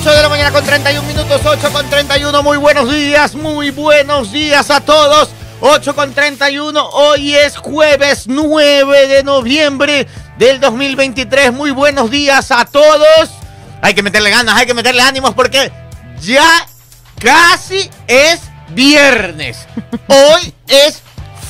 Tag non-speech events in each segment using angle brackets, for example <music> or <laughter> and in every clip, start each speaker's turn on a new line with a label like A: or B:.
A: 8 de la mañana con 31 minutos, 8 con 31. Muy buenos días, muy buenos días a todos. 8 con 31. Hoy es jueves 9 de noviembre del 2023. Muy buenos días a todos. Hay que meterle ganas, hay que meterle ánimos porque ya casi es viernes. Hoy es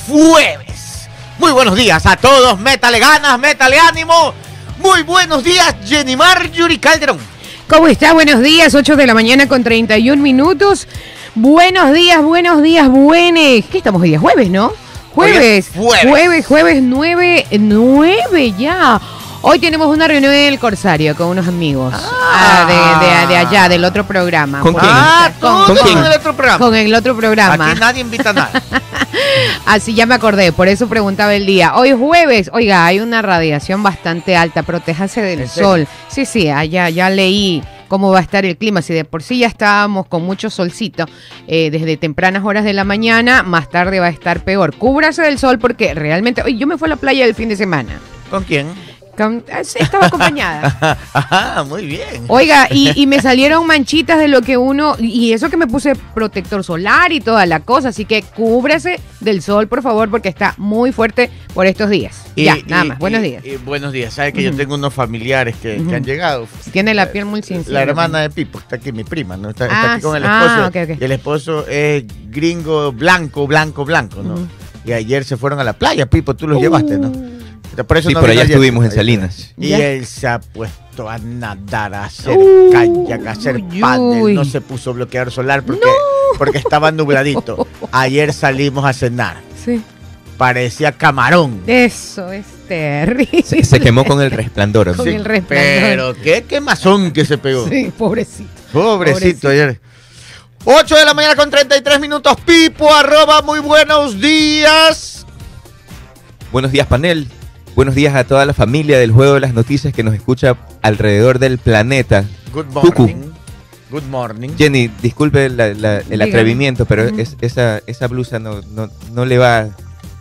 A: jueves. Muy buenos días a todos. Métale ganas, métale ánimo. Muy buenos días, Jenny Marjorie Calderón.
B: ¿Cómo está? Buenos días, 8 de la mañana con 31 minutos. Buenos días, buenos días, buenes. ¿Qué estamos hoy día? Jueves, ¿no? Jueves.
A: jueves.
B: Jueves, jueves 9, 9 ya. Hoy tenemos una reunión en el Corsario con unos amigos ah, de, de- de allá, del otro programa.
C: ¿Con quién?
A: Ah,
B: Con-
C: ¿Con quién?
A: el otro programa.
B: Con el otro programa.
A: Aquí nadie invita a nada. <laughs>
B: Así ya me acordé, por eso preguntaba el día. Hoy es jueves, oiga, hay una radiación bastante alta, protéjase del sol. Sí, sí, allá ya leí cómo va a estar el clima. Si de por sí ya estábamos con mucho solcito eh, desde tempranas horas de la mañana, más tarde va a estar peor. Cúbrase del sol porque realmente, oye, yo me fui a la playa el fin de semana.
A: ¿Con quién?
B: Con- eh, estaba acompañada. <laughs>
A: Ajá, muy bien.
B: Oiga, y, y me salieron manchitas de lo que uno. Y eso que me puse protector solar y toda la cosa. Así que cúbrase del sol, por favor, porque está muy fuerte por estos días.
A: Y-
B: ya,
A: y-
B: nada más. Buenos días.
A: buenos días. Sabes que yo tengo unos familiares que, han llegado.
B: Tiene la piel muy sensible.
A: La hermana de Pipo, está aquí mi prima, ¿no? Está, está
B: Ah,
A: aquí con el
B: ah,
A: esposo. Y el esposo es gringo, blanco, blanco, blanco, ¿no? Y ayer se fueron a la playa, Pipo, tú los llevaste, ¿no?
B: Uh.
A: Por eso
C: Sí,
A: no
C: allá
A: ayer.
C: estuvimos en Salinas.
A: Y
B: Ya.
A: él se ha puesto a nadar, a hacer
B: Uy,
A: kayak, a hacer
B: uy,
A: pádel.
B: uy.
A: No se puso bloqueador solar porque, porque estaba nubladito. <laughs> Ayer salimos a cenar.
B: Sí.
A: Parecía camarón.
B: Eso es terrible.
C: Se, se quemó con el resplandor.
B: Con
C: ¿sí?
B: el resplandor.
A: Pero qué quemazón que se pegó.
B: Sí, pobrecito.
A: Pobrecito ayer. 8 de la mañana con 33 minutos. Pipo, arroba, muy buenos días.
C: Buenos días, panel. Buenos días a toda la familia del Juego de las Noticias que nos escucha alrededor del planeta.
A: Good
C: Cucu.
A: morning. Good morning.
C: Jenny, disculpe la- la- el
B: Dígame.
C: atrevimiento, pero es- esa, esa blusa no, no, no le va.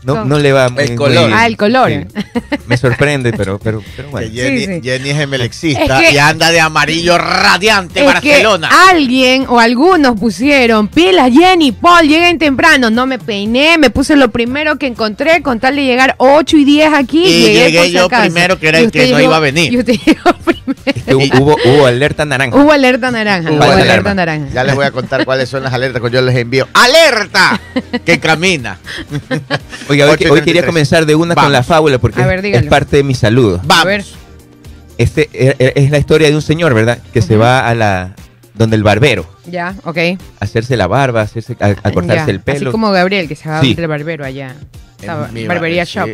C: No, no le va muy,
A: color.
C: muy-
B: Ah, el color.
C: sí. Me sorprende, pero, pero, pero
A: Que
C: bueno.
A: Jenny,
B: Sí, sí.
A: Jenny es emelexista
B: Es que-
A: y anda de amarillo radiante
B: Es
A: Barcelona.
B: que alguien o algunos pusieron pilas, Jenny, Paul, lleguen temprano. No me peiné, me puse lo primero que encontré con tal de llegar 8 y 10 aquí.
A: Y
B: llegué,
A: yo
B: acaso.
A: primero, que era el que no iba a venir.
B: Y usted <laughs> llegó primero.
C: Es que hu- hubo, hubo alerta naranja.
B: Hubo alerta naranja.
A: Hubo
B: Hubo
A: alerta.
B: alerta naranja.
A: Ya les voy a contar cuáles son las alertas que yo les envío. ¡Alerta! <laughs> Que camina. <laughs>
C: Oiga, hoy, hoy
A: 33.
C: quería comenzar de una
A: Vamos.
C: con la fábula porque
B: A ver,
C: es- parte de mi saludo.
A: Vamos.
B: A ver.
C: Este eh, eh, es la historia de un señor, ¿verdad? Que se
B: Ujú.
C: va a la donde el barbero
B: Ya, ok.
C: a hacerse la barba, a, hacerse, a, a cortarse
B: Ya.
C: el pelo.
B: Así como Gabriel, que se va
C: Sí.
B: del barbero allá.
A: En
B: barbería
A: bar-
B: shop.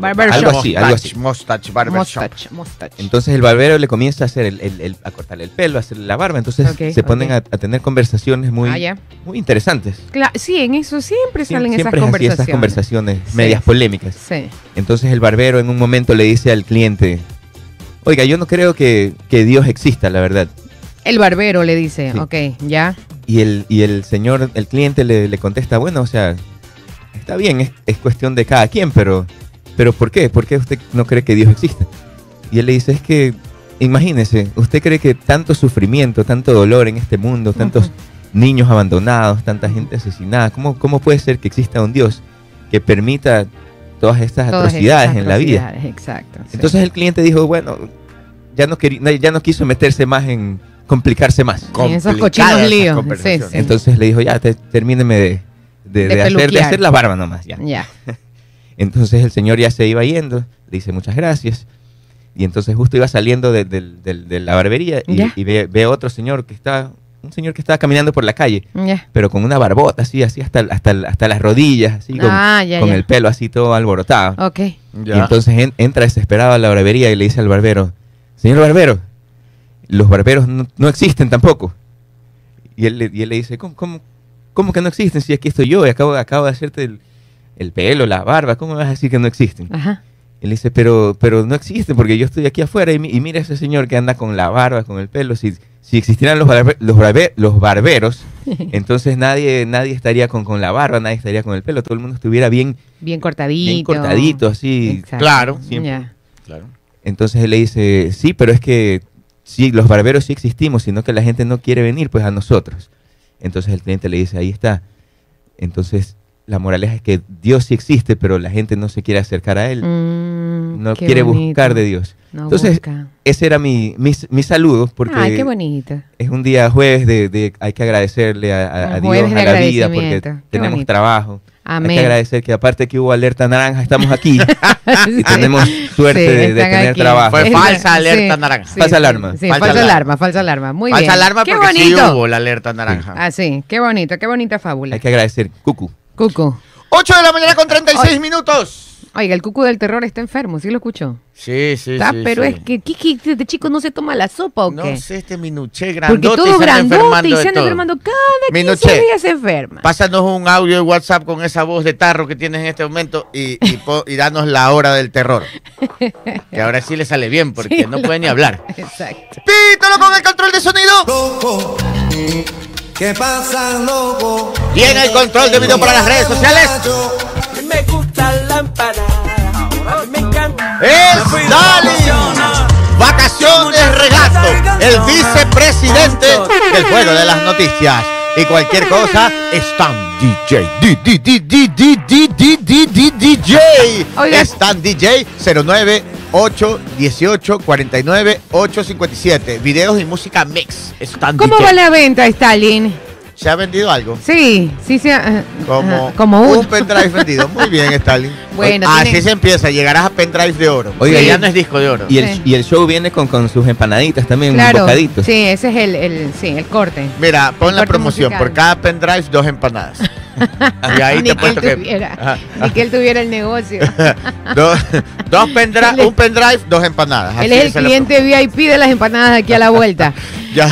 B: Barber
C: Algo
B: shop.
C: así, algo así.
A: Mustache, barber shop.
B: Mustache, mustache.
C: Entonces el barbero le comienza a hacer el, el- el- a cortarle el pelo, a hacerle la barba. Entonces se ponen a, a tener conversaciones muy,
B: Ah,
C: muy interesantes.
B: Cla- sí, en eso siempre
C: Siem-
B: salen
C: Siempre
B: esas
C: así,
B: conversaciones.
C: esas conversaciones
B: Sí.
C: medias polémicas.
B: Sí.
C: Entonces el barbero en un momento le dice al cliente, oiga, yo no creo que, que Dios exista, la verdad.
B: El barbero le dice,
C: Sí.
B: ok, ya.
C: Y el, y el señor, el cliente le, le contesta, bueno, o sea, está bien, es, es cuestión de cada quien, pero, pero ¿por qué? ¿Por qué usted no cree que Dios existe? Y él le dice, es que, imagínese, usted cree que tanto sufrimiento, tanto dolor en este mundo, tantos
B: Ujú.
C: niños abandonados, tanta gente asesinada, ¿cómo, ¿cómo puede ser que exista un Dios que permita todas estas
B: Todas
C: atrocidades
B: esas
C: en la vida?
B: atrocidades, Exacto. sí.
C: Entonces el cliente dijo, bueno, ya no, querí- ya no quiso meterse más en complicarse más.
B: En esos cochinos
A: esas
B: líos, sí, sí.
C: Entonces le dijo, ya, te- termíneme de, de-
B: De
C: de hacer, de hacer la barba nomás. Ya.
B: ya. <laughs>
C: Entonces el señor ya se iba yendo, le dice muchas gracias. Y entonces justo iba saliendo de, de la barbería y, ve, ve a otro señor que está, un señor que estaba caminando por la calle,
B: Ya.
C: pero con una barbota así, así hasta, hasta, hasta las rodillas, así con,
B: Ah, ya,
C: con
B: ya.
C: el pelo así todo alborotado.
B: Ok.
C: Y entonces en- entra desesperado a la barbería y le dice al barbero, señor barbero, los barberos no, no existen tampoco. Y él, le- y él le dice, ¿Cómo, cómo, cómo que no existen? Si aquí estoy yo y acabo, acabo de hacerte el, el pelo, la barba, ¿cómo me vas a decir que no existen?
B: Ajá.
C: Le dice, pero, pero no existen porque yo estoy aquí afuera y, mi- y mira ese señor que anda con la barba, con el pelo. Si, si existieran los, barbe- los, barbe- los barberos, <laughs> entonces nadie, nadie estaría con, con la barba, nadie estaría con el pelo, todo el mundo estuviera bien,
B: Bien cortadito.
C: bien cortadito, así.
B: Exacto.
A: Claro,
C: siempre.
B: Ya.
A: Claro.
C: Entonces él le dice, sí, pero es que sí, los barberos sí existimos, sino que la gente no quiere venir pues a nosotros. Entonces el cliente le dice, ahí está. Entonces la moraleja es que Dios sí existe, pero la gente no se quiere acercar a Él,
B: Mm,
C: no quiere
B: bonito.
C: buscar de Dios.
B: No
C: Entonces,
B: busca.
C: ese era mi, mi, mi saludo, porque
B: Ay, qué bonito.
C: es un día jueves de, de- hay que agradecerle a, a- a
B: Un
C: Dios, a la vida, porque.
B: Qué
C: tenemos
B: bonito.
C: trabajo. Hay que agradecer que aparte que hubo alerta naranja, estamos aquí <laughs> y
B: Sí.
C: tenemos suerte
B: Sí,
C: de, tener
B: aquí.
C: trabajo.
A: Fue falsa alerta naranja.
C: Falsa
B: sí,
C: alarma.
B: Sí,
A: Falsa
B: falsa,
A: alarma.
B: alarma, falsa alarma. Muy
A: Falsa
B: bien.
A: alarma
B: qué
A: porque sí
B: bonito.
A: hubo la alerta naranja.
B: Ah, sí, qué bonito, qué bonita fábula.
C: Hay que agradecer. Cucu.
B: Cucu.
A: 8 de la mañana con 36 minutos.
B: Oiga, el cucu del terror está enfermo, ¿sí lo escuchó?
A: Sí, sí,
B: Está,
A: sí.
B: pero
A: sí.
B: es que, ¿qué, qué, este chico no se toma la sopa o
A: No
B: qué?
A: sé, este minuché
B: Porque
A: grandote
B: todo
A: y se anda
B: grandote
A: enfermando
B: y se anda
A: todo.
B: enfermando cada 15
A: Minuché.
B: días se enferma.
A: Pásanos un audio de WhatsApp con esa voz de tarro que tienes en este momento y, y, <laughs> y danos la hora del terror. Que ahora sí le sale bien porque
B: Sí,
A: no puede ni hablar. <laughs>
B: Exacto.
A: Pítalo con el control de sonido.
D: loco. ¿Qué pasa, loco?
A: Tiene el control de video para las redes sociales.
E: Me gusta la me encanta.
A: Es Dali. Vacaciones regato. El vicepresidente del pueblo de las noticias. Y cualquier cosa, están DJ. DJ. Están DJ 09. 8 18 49 857. Videos y música mix. Stan
B: ¿Cómo
A: DJ.
B: va la venta, Stalin?
A: ¿Se ha vendido algo?
B: Sí, sí, sí. ah,
A: Como,
B: como
A: un pendrive <laughs> vendido. Muy bien, Stalin. <laughs>
B: Bueno,
A: Así
B: tiene-
A: se empieza. Llegarás a pendrive de oro.
C: Oiga,
A: ya no es disco de oro.
C: Y el,
B: Sí.
C: y el show viene con, con sus empanaditas también,
B: Claro.
C: bocaditos.
B: Sí, ese es el, el, sí, el corte.
A: Mira, pon
B: El
A: la promoción.
B: musical.
A: Por cada pendrive, dos empanadas. <laughs> <laughs> y ahí
B: ni
A: te
B: que él
A: que.
B: tuviera, ni que él tuviera el negocio. <laughs>
A: dos, dos pendrive,
B: es-
A: un pendrive, dos empanadas.
B: él es el cliente VIP de las empanadas de aquí a la vuelta. <laughs>
A: Ya,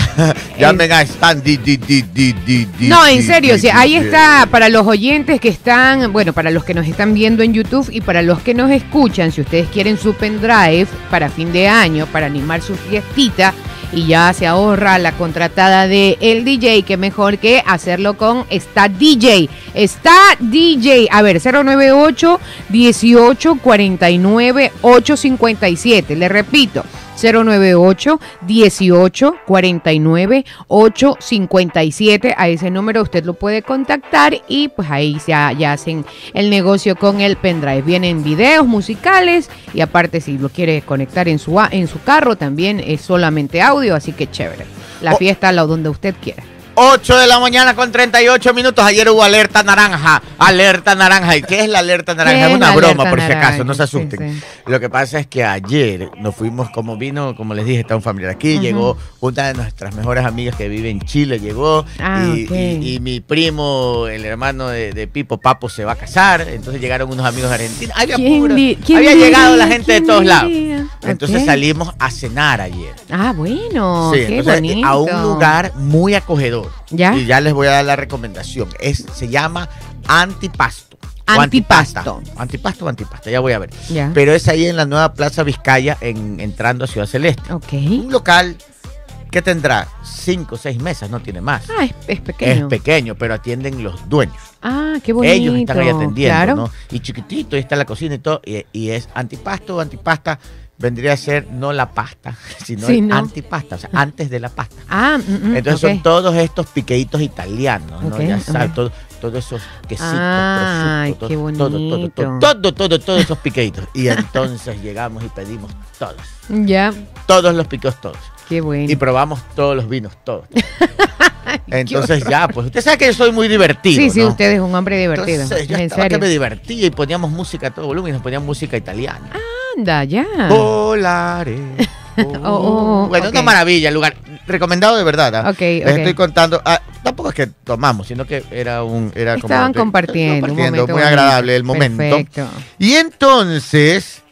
A: llamen a Stan. Di, di, di, di, di, di,
B: No, en serio,
A: di,
B: ahí está para los oyentes que están, bueno, para los que nos están viendo en YouTube y para los que nos escuchan, si ustedes quieren su pendrive para fin de año, para animar su fiestita y ya se ahorra la contratada de el DJ, que mejor que hacerlo con Está DJ. Está DJ, a ver, 098 18 49 857, le repito. 098 18 49 857 a ese número usted lo puede contactar y pues ahí ya, ya hacen el negocio con el pendrive. Vienen videos musicales y aparte si lo quiere conectar en su en su carro también es solamente audio así que chévere. La
A: Oh.
B: fiesta la donde usted quiera
A: 8 de la mañana con 38 minutos. Ayer hubo alerta naranja. Alerta naranja. ¿Y qué es la alerta naranja?
B: ¿Qué
A: Es una broma, por si acaso, no se
B: naranja? Sí,
A: asusten.
B: sí.
A: Lo que pasa es que ayer nos fuimos, como vino, como les dije, está un familiar aquí.
B: Ujú.
A: Llegó una de nuestras mejores amigas que vive en Chile, llegó.
B: Ah,
A: y,
B: ok.
A: y- y mi primo, el hermano de, de Pipo, Papo, se va a casar. Entonces llegaron unos amigos argentinos. Había,
B: ¿Quién
A: puro-
B: di- quién
A: había llegado la gente de
B: ¿Quién
A: todos lados. Entonces
B: Ok.
A: salimos a cenar ayer.
B: ah bueno
A: Sí,
B: qué
A: entonces,
B: bonito
A: a un lugar muy acogedor.
B: ¿Ya?
A: Y ya les voy a dar la recomendación. Es, se llama Antipasto. o
B: Antipasto.
A: Antipasta. Antipasto o antipasta, ya voy a ver.
B: ya
A: Pero es ahí en la nueva Plaza Vizcaya, en, entrando a Ciudad Celeste.
B: ok
A: Un local que tendrá cinco o seis mesas, no tiene más.
B: ah es, es pequeño
A: Es pequeño, pero atienden los dueños.
B: ah qué bonito
A: Ellos están ahí atendiendo,
B: claro
A: ¿no? Y chiquitito, ahí está la cocina y todo. Y, y es antipasto o antipasta. Vendría a ser no la pasta, <laughs> sino
B: Sí,
A: el
B: no.
A: antipasta, o sea, antes de la pasta. <laughs>
B: Ah, mm, mm,
A: Entonces son todos estos piqueitos italianos, ¿no? Ya sabes, todo- todos esos quesitos,
B: Ay,
A: prosciutto,
B: qué
A: todo, todo, todo, todo, todo, todo, todos esos piqueitos. Y entonces <laughs> llegamos y pedimos todos,
B: Ya,
A: todos los piqueos todos.
B: qué bueno.
A: Y probamos todos los vinos, todos. Entonces ya, pues usted sabe que yo soy muy divertido,
B: Sí, sí,
A: ¿no?
B: usted es un hombre divertido.
A: Entonces yo
B: en
A: estaba que me divertía y poníamos música a todo volumen y nos ponían música italiana.
B: Anda, ya.
A: Volare. <laughs>
B: oh,
A: bueno,
B: ok.
A: una maravilla, el lugar recomendado de verdad. ¿ah?
B: Ok,
A: Les estoy contando, ah, tampoco es que tomamos, sino que era un era como
B: Estaban
A: de-
B: compartiendo.
A: compartiendo, muy agradable el momento.
B: Perfecto.
A: Y entonces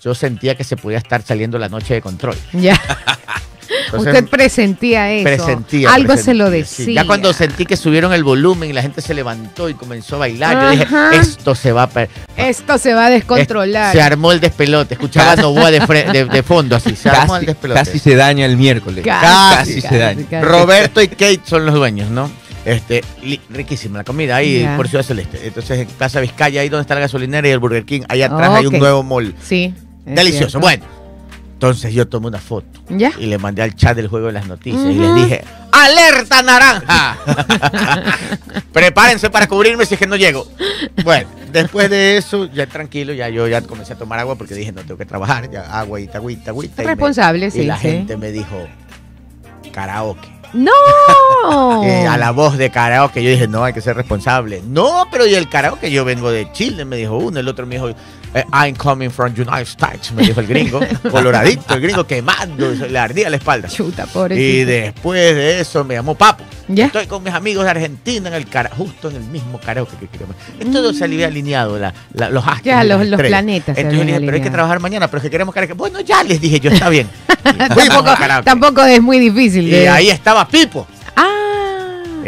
A: yo sentía que se podía estar saliendo la noche de control.
B: Ya. <laughs>
A: Entonces,
B: Usted presentía eso.
A: presentía.
B: Algo se lo
A: sí.
B: decía.
A: Ya cuando sentí que subieron el volumen y la gente se levantó y comenzó a bailar, yo dije, esto se va a
B: Esto se va a descontrolar.
A: Se armó el despelote. Escuchaba a Novoa de, de, de fondo así. Se armó el
C: Casi,
A: despelote.
C: casi se daña el miércoles.
B: Casi,
C: Casi se daña.
B: casi.
A: Roberto y Kate son los dueños, ¿no? Este, riquísima la comida ahí por Ciudad Celeste. Entonces, en Plaza Vizcaya, ahí donde está la gasolinera y el Burger King, ahí atrás hay un nuevo mall.
B: Sí.
A: Delicioso.
B: cierto.
A: Bueno, Entonces yo tomé una foto
B: ¿Ya?
A: y le mandé al chat del juego de las noticias y les dije, ¡alerta naranja! <laughs> Prepárense para cubrirme si es que no llego. Bueno, después de eso, ya tranquilo, ya yo ya comencé a tomar agua porque dije, no tengo que trabajar, ya agua, agüita, agüita, agüita. y me-
B: Responsable,
A: y
B: sí,
A: la
B: sí.
A: gente me dijo, karaoke.
B: ¡No! <laughs>
A: Eh, a la voz de karaoke yo dije, no, hay que ser responsable. No, pero y el karaoke, yo vengo de Chile, me dijo uno, el otro me dijo, I'm coming from United States, me dijo el gringo, <laughs> coloradito, el gringo quemando, le ardía la espalda.
B: Chuta,
A: Y
B: pobrecito.
A: después de eso me llamó Papo.
B: ¿Ya?
A: Estoy con mis amigos de Argentina en el cara, justo en el mismo karaoke que queríamos. Todo se había alineado, la- la- los astros.
B: Mm. Ya,
A: y
B: los- planetas
A: Entonces yo le dije, pero hay que
B: alineado.
A: trabajar mañana, pero es que queremos karaoke. Bueno, ya les dije yo, está bien. <laughs> Y
B: tampoco, tampoco es muy difícil.
A: Y
B: de-
A: ahí estaba Pipo.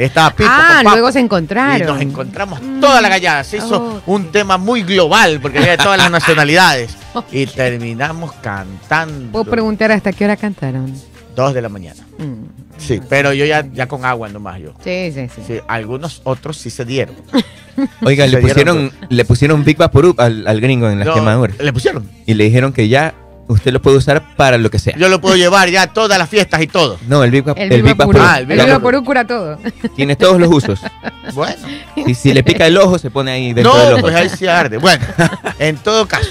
B: Ah.
A: Estaba Pipo.
B: Ah,
A: con
B: luego se encontraron.
A: Y nos encontramos toda la gallada. Se hizo
B: Oh.
A: un tema muy global porque había de todas las <laughs> nacionalidades. Y terminamos cantando.
B: Puedo preguntar hasta qué hora cantaron.
A: Dos de la mañana.
B: Mm.
A: Sí, pero yo ya, ya con agua nomás yo.
B: Sí, sí, sí.
A: Sí, algunos otros sí se dieron. <laughs>
C: Oiga,
A: Se
C: le
A: dieron
C: pusieron, le pusieron Big Vaporub al, al gringo en las
A: No,
C: quemaduras.
A: Le pusieron.
C: Y le dijeron que ya usted lo puede usar para lo que sea.
A: Yo lo puedo llevar ya a todas las fiestas y todo.
C: No, el Big,
B: El
C: el Big
B: Vaporub.
A: Ah, el Big Vaporub.
B: Cura todo.
C: Tiene todos los usos. <laughs>
A: Bueno.
C: Y si le pica el ojo, se pone ahí dentro del
A: No,
C: ojo.
A: pues ahí sí arde. Bueno, en todo caso.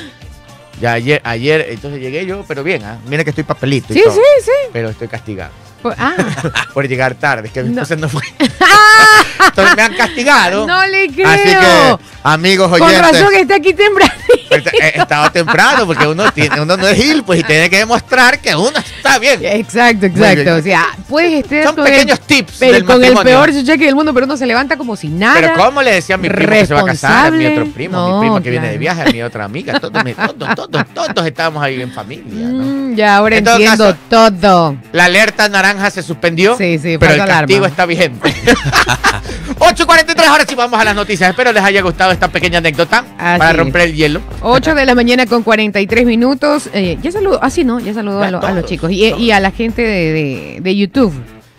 A: Ya ayer, ayer, entonces llegué yo, pero bien, ¿ah? Mira que estoy papelito y
B: Sí,
A: todo,
B: sí, sí.
A: Pero estoy castigado
B: Ah, <laughs>
A: por llegar tarde. Es que mi
B: No.
A: esposa no fue. <laughs> Entonces me han castigado.
B: no le creo.
A: Así que, amigos
B: Con
A: oyentes.
B: razón está aquí temprano. <laughs>
A: He estado temprano porque uno, tiene, uno no es Gil, pues y tiene que demostrar que uno está bien.
B: Exacto,
A: bien.
B: exacto. O sea, puedes estar
A: Son
B: con
A: pequeños
B: el,
A: tips
B: pero
A: del
B: con el peor cheque del mundo, pero uno se levanta como si nada.
A: Pero ¿cómo le decía a mi primo que se va a casar? A mi otro primo,
B: No,
A: mi prima que viene de viaje, a mi otra amiga. Todos, mi- todos, todos, todos estábamos ahí en familia. ¿no?
B: Mm, ya, ahora
A: En todo
B: entiendo
A: caso-
B: todo.
A: La alerta naranja se suspendió,
B: Sí, sí,
A: pero el castigo
B: alarma.
A: está vigente. 8.43, ahora sí vamos a las noticias. Espero les haya gustado esta pequeña anécdota
B: Así
A: para
B: es.
A: romper el hielo.
B: 8 de la mañana con 43 minutos. Eh, ya saludo, ah, sí, ¿no? Ya saludo a, lo- a los chicos y, y a la gente de, de- de YouTube.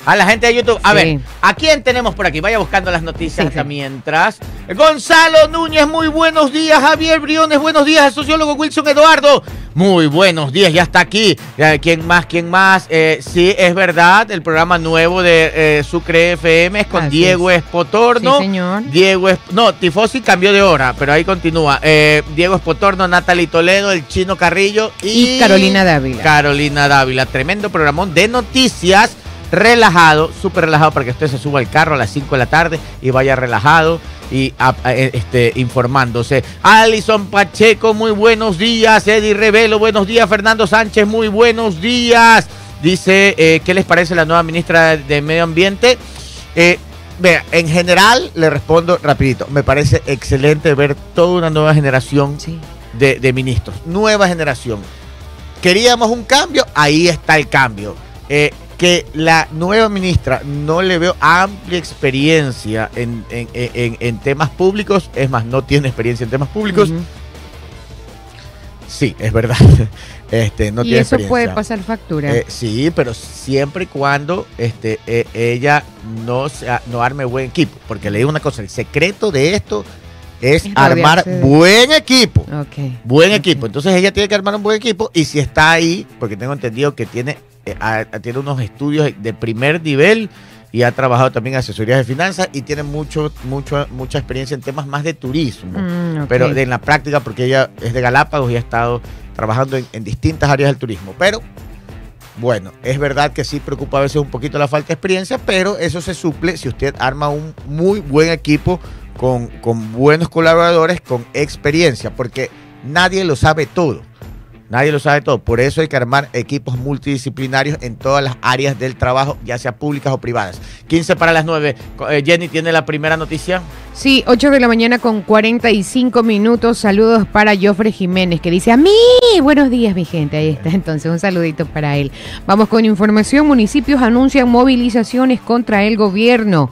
A: A la gente de YouTube. A
B: Sí.
A: ver, ¿a quién tenemos por aquí? Vaya buscando las noticias
B: Sí,
A: hasta
B: sí.
A: mientras. Gonzalo Núñez, muy buenos días. Javier Briones, buenos días. El sociólogo Wilson Eduardo, muy buenos días. Ya está aquí. ¿Quién más? ¿Quién más? Eh, sí, es verdad. El programa nuevo de eh, Sucre FM es con
B: Así
A: Diego Espotorno.
B: Sí, señor.
A: Diego es, no, Tifosi cambió de hora, pero ahí continúa. Eh, Diego Espotorno, Natalie Toledo, el Chino Carrillo y,
B: Y Carolina Dávila.
A: Carolina Dávila. Tremendo programón de noticias. Relajado, súper relajado para que usted se suba al carro a las 5 de la tarde y vaya relajado y a- a- eh, este, informándose. Alison Pacheco, muy buenos días. Eddie Revelo, buenos días. Fernando Sánchez, muy buenos días. Dice, eh, ¿qué les parece la nueva ministra de Medio Ambiente? Eh, vea, en general le respondo rapidito. Me parece excelente ver toda una nueva generación
B: Sí.
A: de, de ministros. Nueva generación. Queríamos un cambio, ahí está el cambio. Eh, que la nueva ministra no le veo amplia experiencia en, en- en- en temas públicos, es más, no tiene experiencia en temas públicos. Sí, es verdad. <laughs> Este, no
B: y
A: tiene
B: eso
A: experiencia.
B: puede pasar factura.
A: Eh, sí, pero siempre y cuando este, eh, ella no, sea- no arme buen equipo. Porque le digo una cosa, el secreto de esto es
B: Es
A: armar
B: de-
A: buen equipo.
B: ok.
A: Buen equipo. Entonces ella tiene que armar un buen equipo y si está ahí, porque tengo entendido que tiene, eh, a- a- tiene unos estudios de primer nivel y ha trabajado también en asesorías de finanzas y tiene mucho, mucho, mucha experiencia en temas más de turismo.
B: Mm.
A: Pero en la práctica, porque ella es de Galápagos y ha estado trabajando en, en distintas áreas del turismo. Pero bueno, es verdad que sí preocupa a veces un poquito la falta de experiencia, pero eso se suple si usted arma un muy buen equipo con, buenos colaboradores, con experiencia, porque nadie lo sabe todo. Nadie lo sabe todo. Por eso hay que armar equipos multidisciplinarios en todas las áreas del trabajo, ya sea públicas o privadas. 15 para las 9. Eh, Jenny tiene la primera noticia.
B: Sí, 8 de la mañana con 45 minutos. Saludos para Jofre Jiménez, que dice a mí. Buenos días, mi gente. Ahí está. Entonces, un saludito para él. Vamos con información. Municipios anuncian movilizaciones contra el gobierno.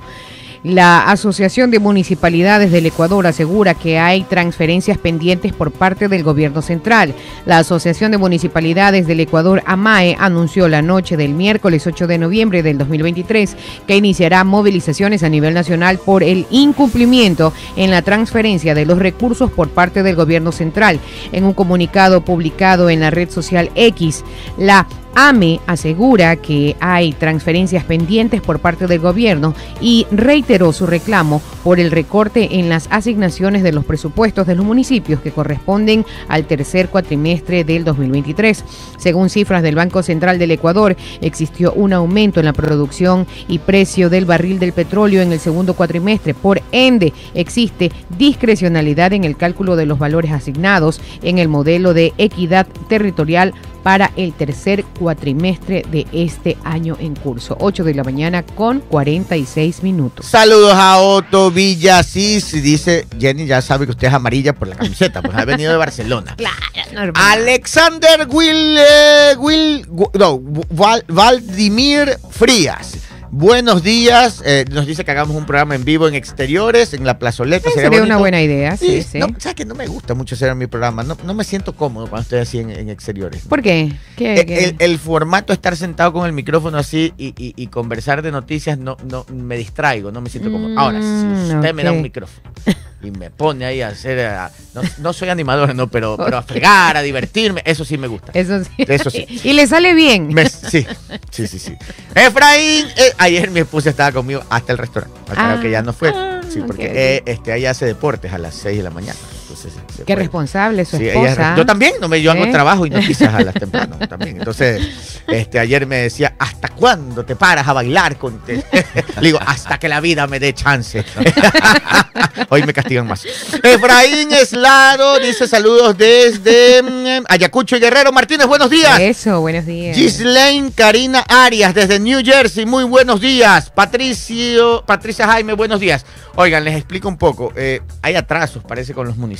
B: La Asociación de Municipalidades del Ecuador asegura que hay transferencias pendientes por parte del gobierno central. La Asociación de Municipalidades del Ecuador, AMAE, anunció la noche del miércoles 8 de noviembre del 2023 que iniciará movilizaciones a nivel nacional por el incumplimiento en la transferencia de los recursos por parte del gobierno central. En un comunicado publicado en la red social X, la AME asegura que hay transferencias pendientes por parte del gobierno y reiteró su reclamo por el recorte en las asignaciones de los presupuestos de los municipios que corresponden al tercer cuatrimestre del 2023. Según cifras del Banco Central del Ecuador, existió un aumento en la producción y precio del barril del petróleo en el segundo cuatrimestre. Por ende, existe discrecionalidad en el cálculo de los valores asignados en el modelo de equidad territorial para el tercer cuatrimestre de este año en curso. 8 de la mañana con 46 minutos.
A: Saludos a Otto Villasís. Dice Jenny, ya sabe que usted es amarilla por la camiseta, pues ha venido de Barcelona. <laughs>
B: Claro, normal.
A: Alexander Will, eh, Will no, Val- Valdimir Frías. Buenos días. eh, nos dice que hagamos un programa en vivo en exteriores, en la plazoleta.
B: Sí, sería una buena idea, sí, sí.
A: No, ¿Sabes que no me gusta mucho hacer mi programa? No, no me siento cómodo cuando estoy así en, en exteriores.
B: ¿Por qué? ¿Qué-
A: Eh,
B: qué?
A: El, el formato estar sentado con el micrófono así y, y- y conversar de noticias no, no me distraigo, no me siento cómodo. Ahora, si
B: Mm,
A: usted me da un micrófono <laughs> y me pone ahí a hacer, a- no, no soy animador, no, pero, pero a fregar, a divertirme, eso sí me gusta.
B: Eso sí.
A: Eso sí. <laughs>
B: y le sale bien.
A: Me- sí, sí, sí, sí. Efraín, eh, ayer mi esposa estaba conmigo hasta el restaurante. Claro
B: Ah,
A: que ya no fue.
B: ah,
A: sí, porque
B: ok.
A: eh, este, ella hace deportes a las 6 de la mañana. Entonces, se
B: Qué responsable su
A: Sí,
B: esposa.
A: yo también, no me, yo hago
B: ¿Eh?
A: trabajo y noticias <laughs> a las temprano también. Entonces, este, ayer me decía, ¿hasta cuándo te paras a bailar con te-?" <laughs> Le digo, hasta que la vida me dé chance. <laughs> Hoy me castigan más. Efraín Eslado dice saludos desde mm, Ayacucho y Guerrero. Martínez, buenos días.
B: Eso, buenos días.
A: Gislaine Karina Arias desde New Jersey, muy buenos días. Patricio, Patricia Jaime, buenos días. Oigan, les explico un poco. Eh, hay atrasos, parece, con los municipios,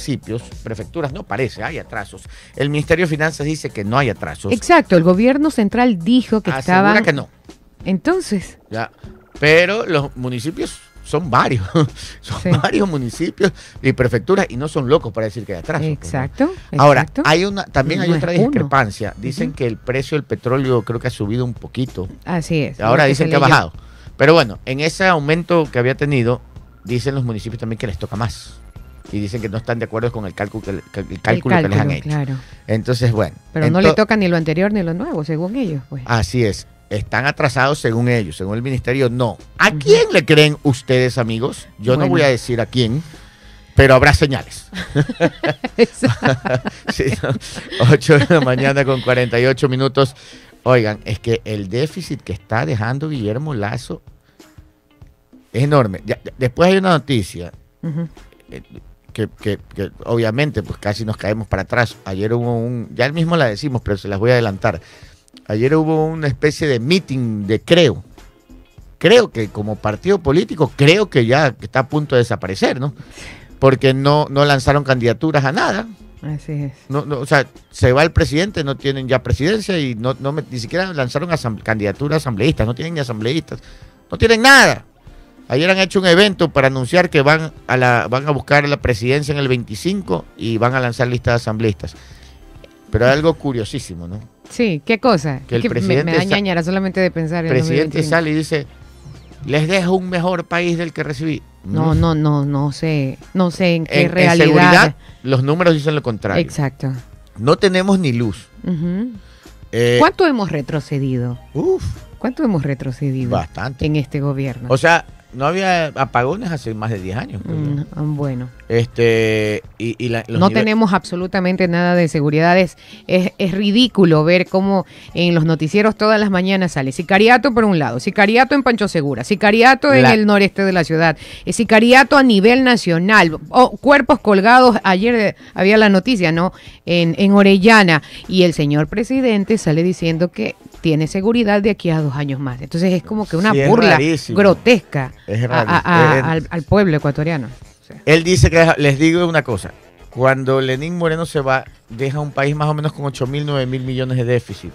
A: prefecturas, no parece, hay atrasos. El Ministerio de Finanzas dice que no hay atrasos.
B: Exacto, el gobierno central dijo que
A: Asegura
B: estaban...
A: que no.
B: Entonces,
A: Ya. Pero los municipios son varios. <laughs> son
B: Sí.
A: varios municipios y prefecturas y no son locos para decir que hay atrasos. ¿no?
B: exacto.
A: Ahora,
B: exacto.
A: hay una, también hay
B: No
A: otra
B: uno.
A: discrepancia. Dicen que el precio del petróleo creo que ha subido un poquito.
B: Así es.
A: Ahora dicen
B: se
A: que ha bajado. Pero bueno, en ese aumento que había tenido, dicen los municipios también que les toca más. Y dicen que no están de acuerdo con el cálculo que, que- el
B: El
A: cálculo que les han hecho.
B: Claro.
A: Entonces, bueno.
B: Pero no le toca ni lo anterior ni lo nuevo, según ellos. Pues.
A: Así es. Están atrasados según ellos, según el ministerio, no. ¿A quién le creen ustedes, amigos? Yo no voy a decir a quién, pero habrá señales. <laughs> Sí, 8 de la mañana con 48 minutos. Oigan, es que el déficit que está dejando Guillermo Lazo es enorme. Ya- después hay una noticia que, que- que obviamente pues casi nos caemos para atrás. Ayer hubo un, ya mismo la decimos, pero se las voy a adelantar. Ayer hubo una especie de meeting de creo. Creo que como partido político, creo que ya está a punto de desaparecer, ¿no? Porque no, no lanzaron candidaturas a nada.
B: Así es.
A: No, no, o sea, se va el presidente, no tienen ya presidencia y no, no ni siquiera lanzaron asam- candidaturas asambleístas, no tienen ni asambleístas, no tienen nada. Ayer han hecho un evento para anunciar que van a, la, van a buscar la presidencia en el 25 y van a lanzar lista de asambleístas. Pero hay algo curiosísimo, ¿no?
B: Sí, ¿qué cosa?
A: Que el
B: me- me,
A: presidente
B: da
A: sa-
B: ñañara solamente de pensar
A: El
B: en
A: presidente
B: 2025.
A: sale y dice, les dejo un mejor país del que recibí.
B: No,
A: Mm.
B: no, no, no sé, no sé en qué
A: En, en
B: realidad.
A: seguridad, los números dicen lo contrario.
B: Exacto.
A: No tenemos ni luz. Eh,
B: ¿Cuánto hemos retrocedido?
A: uf,
B: ¿Cuánto hemos retrocedido
A: bastante.
B: en este gobierno?
A: O sea, no había apagones hace más de 10 años.
B: Mm, bueno,
A: Este, y, y la- los
B: no tenemos absolutamente nada de seguridad. Es, es, es ridículo ver cómo en los noticieros todas las mañanas sale sicariato por un lado, sicariato en Pancho Segura, sicariato en el noreste de la ciudad, eh, sicariato a nivel nacional, o cuerpos colgados. Ayer eh, había la noticia, ¿no? En, en Orellana. Y el señor presidente sale diciendo que tiene seguridad de aquí a dos años más. Entonces es como que una
A: Sí,
B: burla grotesca
A: Es
B: a- al, al pueblo ecuatoriano.
A: Él dice que, les digo una cosa, cuando Lenín Moreno se va, deja un país más o menos con 8 mil, 9 mil millones de déficit.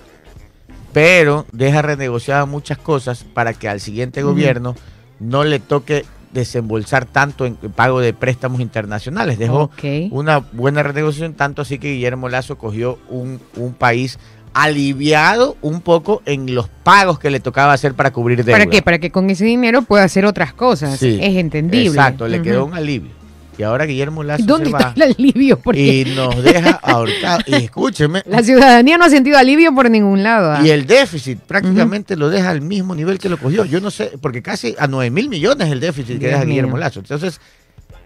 A: Pero deja renegociadas muchas cosas para que al siguiente gobierno no le toque desembolsar tanto en pago de préstamos internacionales. Dejó una buena renegociación, tanto así que Guillermo Lazo cogió un, un país aliviado un poco en los pagos que le tocaba hacer para cubrir deuda.
B: ¿Para qué? Para que con ese dinero pueda hacer otras cosas.
A: Sí,
B: es entendible.
A: Exacto, le
B: Ujú.
A: quedó un alivio. Y ahora Guillermo Lazo
B: ¿Dónde
A: se
B: está
A: va
B: el alivio? Porque
A: y nos deja <laughs> ahorcados. Y escúcheme,
B: la ciudadanía no ha sentido alivio por ningún lado. ¿ah?
A: y el déficit prácticamente lo deja al mismo nivel que lo cogió. Yo no sé, porque casi a 9 mil millones el déficit que
B: Dios
A: deja
B: mío.
A: Guillermo Lazo. Entonces,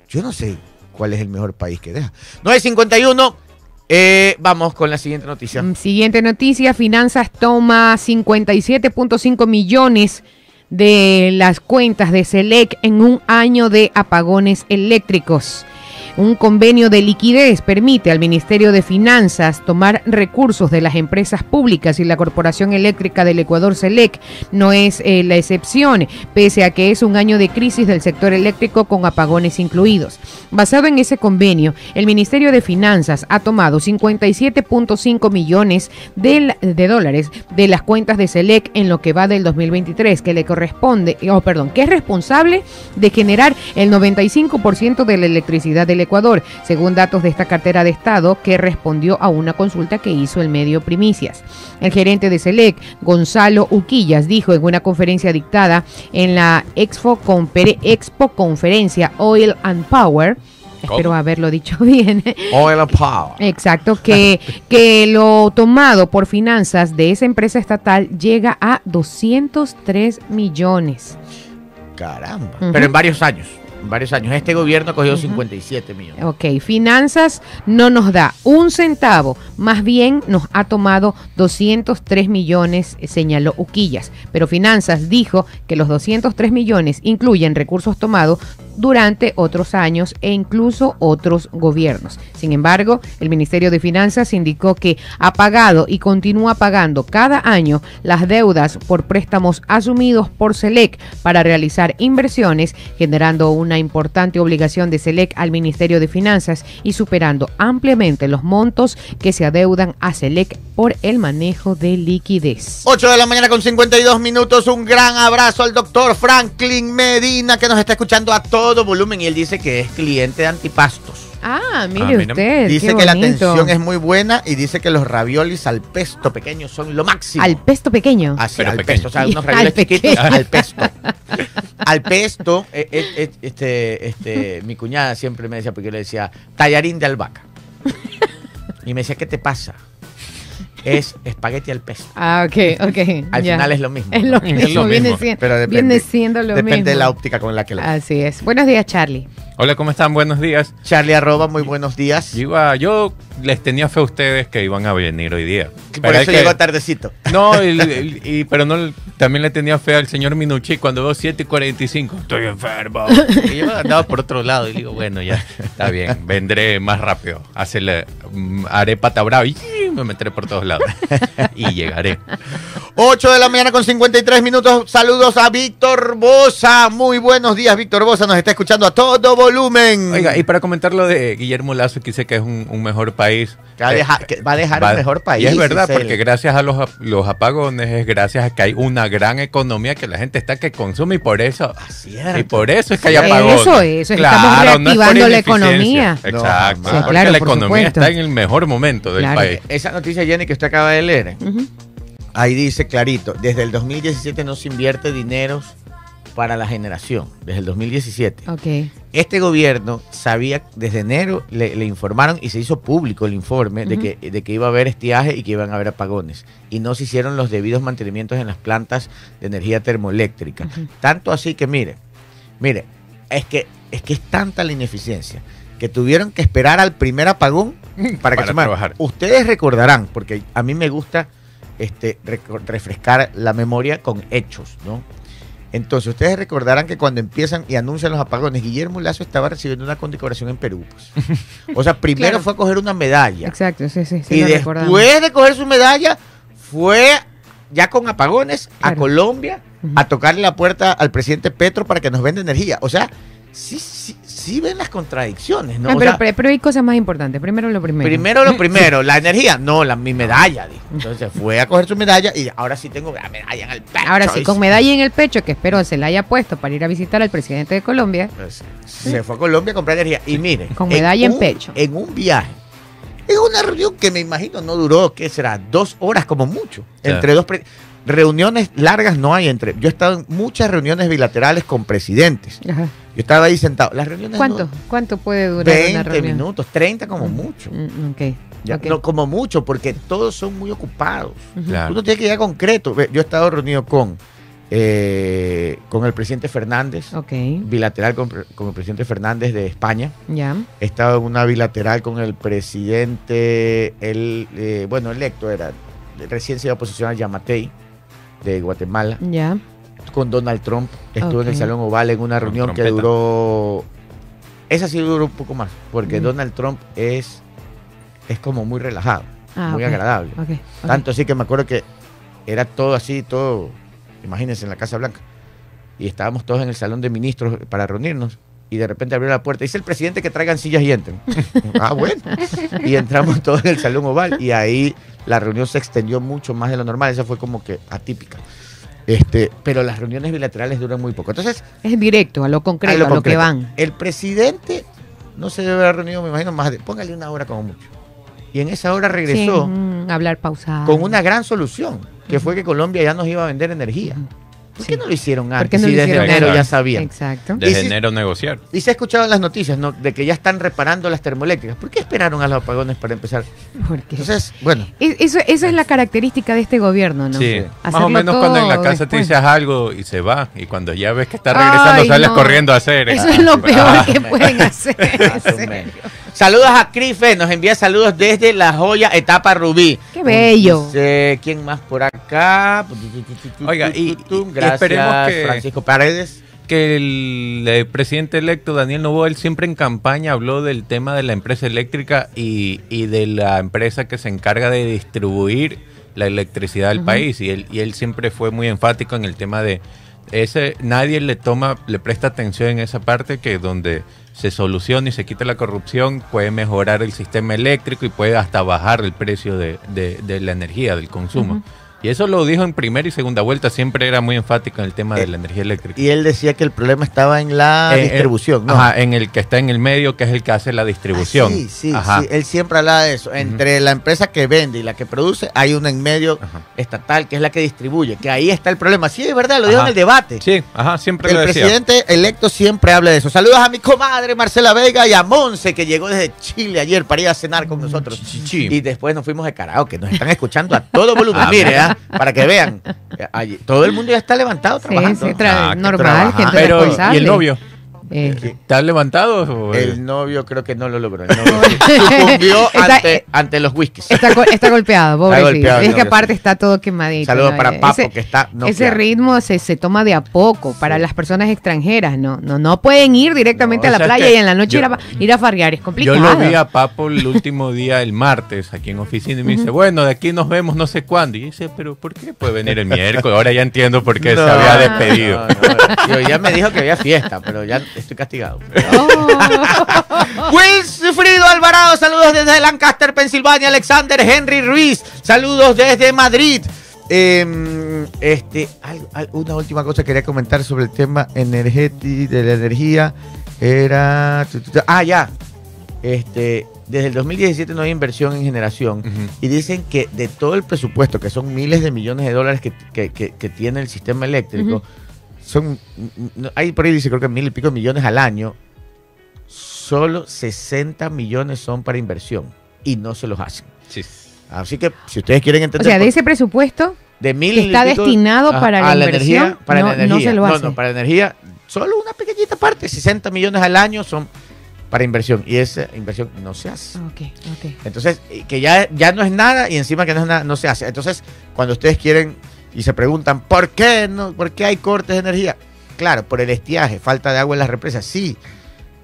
A: yo no sé cuál es el mejor país que deja. 951, eh, vamos con la siguiente noticia.
B: Mm, Siguiente noticia, Finanzas toma 57.5 millones de las cuentas de Selec en un año de apagones eléctricos. Un convenio de liquidez permite al Ministerio de Finanzas tomar recursos de las empresas públicas y la Corporación Eléctrica del Ecuador Selec no es eh, la excepción, pese a que es un año de crisis del sector eléctrico con apagones incluidos. Basado en ese convenio, el Ministerio de Finanzas ha tomado 57.5 millones de, la- de dólares de las cuentas de Selec en lo que va del 2023, que le corresponde, oh, perdón, que es responsable de generar el 95% de la electricidad del Ecuador, según datos de esta cartera de Estado que respondió a una consulta que hizo el medio Primicias. El gerente de Selec, Gonzalo Uquillas, dijo en una conferencia dictada en la Expo, Confer- Expo Conferencia Oil and Power, espero haberlo dicho <laughs> bien,
A: Oil of Power.
B: Exacto, que, <laughs> que lo tomado por finanzas de esa empresa estatal llega a 203 millones.
A: Caramba. Pero en varios años. Varios años. Este gobierno cogió 57 millones.
B: Ok, finanzas no nos da un centavo, más bien nos ha tomado 203 millones, eh, señaló Uquillas. Pero finanzas dijo que los 203 millones incluyen recursos tomados durante otros años e incluso otros gobiernos. Sin embargo, el Ministerio de Finanzas indicó que ha pagado y continúa pagando cada año las deudas por préstamos asumidos por SELEC para realizar inversiones, generando una importante obligación de SELEC al Ministerio de Finanzas y superando ampliamente los montos que se adeudan a SELEC por el manejo de liquidez.
A: 8 de la mañana con 52 minutos. Un gran abrazo al doctor Franklin Medina que nos está escuchando a todo volumen y él dice que es cliente de antipastos.
B: Ah, mire
F: Ah, mira.
B: usted.
A: Dice
B: qué
A: que la atención es muy buena y dice que los raviolis al pesto pequeño son lo máximo.
B: Al pesto pequeño.
A: Así,
F: Pero
A: al
F: pequeño.
A: pesto, o sea, unos <laughs>
B: Al
A: ravioles chiquitos
B: pequeño.
A: al <laughs> pesto. al pesto, eh, eh, eh, este, este, mi cuñada siempre me decía, porque yo le decía, tallarín de albahaca. Y me decía, ¿qué te pasa? Es espagueti al pesto.
B: Ah, ok, ok. <laughs>
A: Al
B: ya.
A: final es lo mismo.
B: Es
A: ¿no?
B: lo
F: Es
B: mismo,
F: lo
B: viene,
F: mismo,
B: siendo,
A: pero depende-
B: viene siendo lo
A: Depende
B: mismo.
A: de la óptica con la que la
B: Así es. Buenos días, Charlie.
F: Hola, ¿cómo están? Buenos días.
A: Charlie arroba, muy buenos días.
F: Yo, yo les tenía fe a ustedes que iban a venir hoy día.
A: Por
F: Pero
A: eso
F: es que-
A: llegó tardecito.
F: No, <laughs> y, y- y- pero no, también le tenía fe al señor Minucci cuando veo 7 y 45. Estoy enfermo. Y yo andaba por otro lado y digo, bueno, ya está bien, vendré más rápido. Hacerle, mm, haré pata brava y me meteré por todos lados. Y llegaré.
A: 8 de la mañana con 53 minutos. Saludos a Víctor Bosa. Muy buenos días, Víctor Bosa. Nos está escuchando a todo volumen.
F: Oiga, y para comentar lo de Guillermo Lazo, que dice que es un, un mejor país.
A: Que va a
F: eh,
A: dejar, que va a dejar
F: Va-
A: un mejor país.
F: Y es verdad, porque gracias a los, los apagones, es gracias a que hay una gran economía que la gente está que consume y por eso,
A: cierto.
F: y por eso es que hay apagones.
B: Eso es, estamos reactivando la economía.
A: No,
F: Exacto,
A: jamás. Sí,
F: porque
B: claro,
F: la
B: por
F: economía
B: supuesto.
F: está en el mejor momento del
B: Claro.
F: país.
A: Esa noticia, Jenny, que usted acaba de leer,
B: Ujú.
A: ahí dice clarito, desde el 2017 no se invierte dinero para la generación, desde el 2017.
B: Ok.
A: Este gobierno sabía, desde enero le, le informaron y se hizo público el informe de, que, de que iba a haber estiaje y que iban a haber apagones. Y no se hicieron los debidos mantenimientos en las plantas de energía termoeléctrica. Tanto así que, mire, mire, es que, es que es tanta la ineficiencia que tuvieron que esperar al primer apagón para que
F: Para trabajar.
A: Ustedes recordarán, porque a mí me gusta este, refrescar la memoria con hechos, ¿no? Entonces, ustedes recordarán que cuando empiezan y anuncian los apagones, Guillermo Lazo estaba recibiendo una condecoración en Perú. pues. O sea, primero
B: Claro.
A: fue a coger una medalla.
B: Exacto, sí, sí, sí.
A: y
B: recordamos.
A: después de coger su medalla, fue ya con apagones a. Colombia a tocarle la puerta al presidente Petro para que nos venda energía. O sea, sí, sí, sí ven las contradicciones, ¿no?
B: Ah,
A: O
B: pero,
A: sea,
B: pero- pero hay cosas más importantes. Primero lo primero.
A: primero lo <laughs> primero, la energía, no, la, mi medalla, dijo. Entonces fue a coger su medalla y ahora sí tengo la medalla en el pecho.
B: Ahora sí, con medalla en el pecho, que espero se la haya puesto para ir a visitar al presidente de Colombia.
A: Pues, se fue a Colombia a comprar energía. Y mire,
B: Con medalla en
A: un-
B: pecho.
A: En un viaje. En una reunión que me imagino no duró, ¿qué será? Dos horas como mucho.
F: Claro.
A: Entre dos. Reuniones largas no hay entre. Yo he estado en muchas reuniones bilaterales con presidentes.
B: Ajá.
A: Yo estaba ahí sentado. Las reuniones.
B: ¿Cuánto?
A: no-
B: ¿Cuánto puede durar
A: 20
B: una reunión?
A: minutos, 30 como mucho.
B: Mm, ok,
A: Ya,
B: ok.
A: No, como mucho, porque todos son muy ocupados.
F: Claro.
A: Uno tiene que ir a concreto. Yo he estado reunido con, eh, con el presidente Fernández,
B: Ok,
A: bilateral con, con el presidente Fernández de España.
B: ya.
A: He estado en una bilateral con el presidente, el, eh, bueno, electo era, recién se iba a posicionar Yamatei de Guatemala,
B: Ya.
A: con Donald Trump. Estuve en el. Salón Oval en una reunión que duró, esa sí duró un poco más, porque
B: Mm.
A: Donald Trump es, es como muy relajado,
B: Ah,
A: muy agradable. Tanto así que me acuerdo que era todo así, todo, imagínense, en la Casa Blanca. Y estábamos todos en el salón de ministros para reunirnos. Y de repente abrió la puerta. Dice el presidente que traigan sillas y entren. <laughs> ah, bueno. Y entramos todos en el salón oval. Y ahí la reunión se extendió mucho más de lo normal. Esa fue como que atípica. Este, pero las reuniones bilaterales duran muy poco. Entonces,
B: Es directo, a lo concreto,
A: a
B: a
A: lo
B: lo, que van.
A: El presidente no se debe haber reunido, me imagino, más de. Póngale una hora como mucho. Y en esa hora regresó
B: Sí, hablar pausado.
A: con una gran solución, que fue que Colombia ya nos iba a vender energía. ¿Por qué
B: Sí.
A: no lo hicieron
B: ¿Por
A: antes?
B: no
A: si desde enero ya sabían.
B: Exacto.
F: Desde
A: si-
F: enero negociar.
A: Y se ha escuchado en las noticias, ¿no? De que ya están reparando las termoeléctricas. ¿Por qué esperaron a los apagones para empezar?
B: Porque
A: Entonces, bueno,
B: Es- eso, esa es la característica de este gobierno, ¿no?
F: Sí, más o menos cuando en la casa te
B: después.
F: dices algo y se va, y cuando ya ves que está regresando
B: Ay,
F: sales
B: no.
F: corriendo a hacer.
B: Eso es lo peor
F: Ah,
B: que <laughs> pueden hacer.
A: más o menos. Saludos a Crife, nos envía saludos desde La Joya, etapa Rubí.
B: Qué bello.
A: Dice, ¿Quién más por acá?
F: Oiga, y- y- y
A: Gracias,
F: esperemos que-
A: Francisco Paredes.
F: que el, presidente electo Daniel Novoa, él siempre en campaña habló del tema de la empresa eléctrica y, y de la empresa que se encarga de distribuir la electricidad del país y él, y él siempre fue muy enfático en el tema de ese nadie le toma le presta atención en esa parte que donde se soluciona y se quita la corrupción puede mejorar el sistema eléctrico y puede hasta bajar el precio de, de- la energía del consumo. Y eso lo dijo en primera y segunda vuelta siempre era muy enfático en el tema de la energía eléctrica
A: Y él decía que el problema estaba en la
F: eh,
A: distribución,
F: eh,
A: ¿no?
F: Ajá, en el que está en el medio, que es el que hace la distribución.
A: Ah, sí, sí,
F: Ajá.
A: sí. Él siempre hablaba de eso. Entre la empresa que vende y la que produce, hay una en medio
F: Ajá.
A: estatal que es la que distribuye. Que ahí está el problema. Sí, es verdad, lo dijo en el debate.
F: Sí, ajá, siempre
A: El
F: lo decía.
A: presidente electo siempre habla de eso. Saludos a mi comadre Marcela Vega y a Monse, que llegó desde Chile ayer para ir a cenar con nosotros.
F: Chi, chi.
A: Y después nos fuimos de karaoke. Nos están escuchando a todo volumen. <laughs>
F: Ah,
A: Mire,
F: mira.
A: Para que vean. Allí- todo el mundo ya está levantado
B: Sí,
A: trabajando.
B: sí, tra-
F: Ah, que
B: normal, gente
F: Pero, ¿y el novio?
B: Eh,
F: ¿Está levantado? o-
A: El novio creo que no lo logró. El <laughs> novio
B: Está-
A: ante,
B: eh,
A: ante los whiskies.
B: está, está golpeado, pobrecito.
A: golpeado,
B: es
A: no,
B: que aparte está todo quemadito.
A: Saludos
B: ¿no?
A: para
B: Ese-
A: Papo, que está
B: Ese
A: noqueado.
B: ritmo se, se toma de a poco para las personas extranjeras, ¿no? No, no pueden ir directamente
F: No,
B: a la playa y en la noche
F: yo-
B: ir, a, ir a farrear, es
F: Yo
B: complicado.
F: lo vi a Papo el último día, el martes, aquí en oficina, y me dice, bueno, de aquí nos vemos no sé cuándo. Y dice, pero ¿por qué puede venir el miércoles? Ahora ya entiendo por qué
A: No,
F: se había despedido.
A: no, no. Yo ya me dijo que había fiesta, pero ya estoy castigado.
B: Oh. <laughs>
A: Wilfrido Alvarado, saludos desde Lancaster, Pensilvania. Alexander Henry Ruiz, saludos desde Madrid. Eh, este, una última cosa que quería comentar sobre el tema energético de la energía era. Ah, ya. Este, desde el 2017 no hay inversión en generación. Y dicen que de todo el presupuesto, que son miles de millones de dólares que, que- que- que tiene el sistema eléctrico. Son, no, hay por ahí dice creo que mil y pico millones al año, solo 60 millones son para inversión y no se los hacen.
F: Sí.
A: Así que si ustedes quieren
B: O
A: entender...
B: sea, de ese presupuesto,
A: de mil
B: que está
A: pico-
B: destinado
A: ajá,
B: para la
A: a
B: inversión,
A: para
B: no-
A: la
B: no
A: energía.
B: se lo
A: No,
B: hace.
A: no, para la energía, solo una pequeñita parte, 60 millones al año son para inversión y esa inversión no se hace. Entonces, que ya, ya no es nada y encima que no es nada, no se hace. Entonces, cuando ustedes quieren y se preguntan, ¿por qué, no, ¿por qué hay cortes de energía? Claro, por el estiaje, falta de agua en las represas, sí.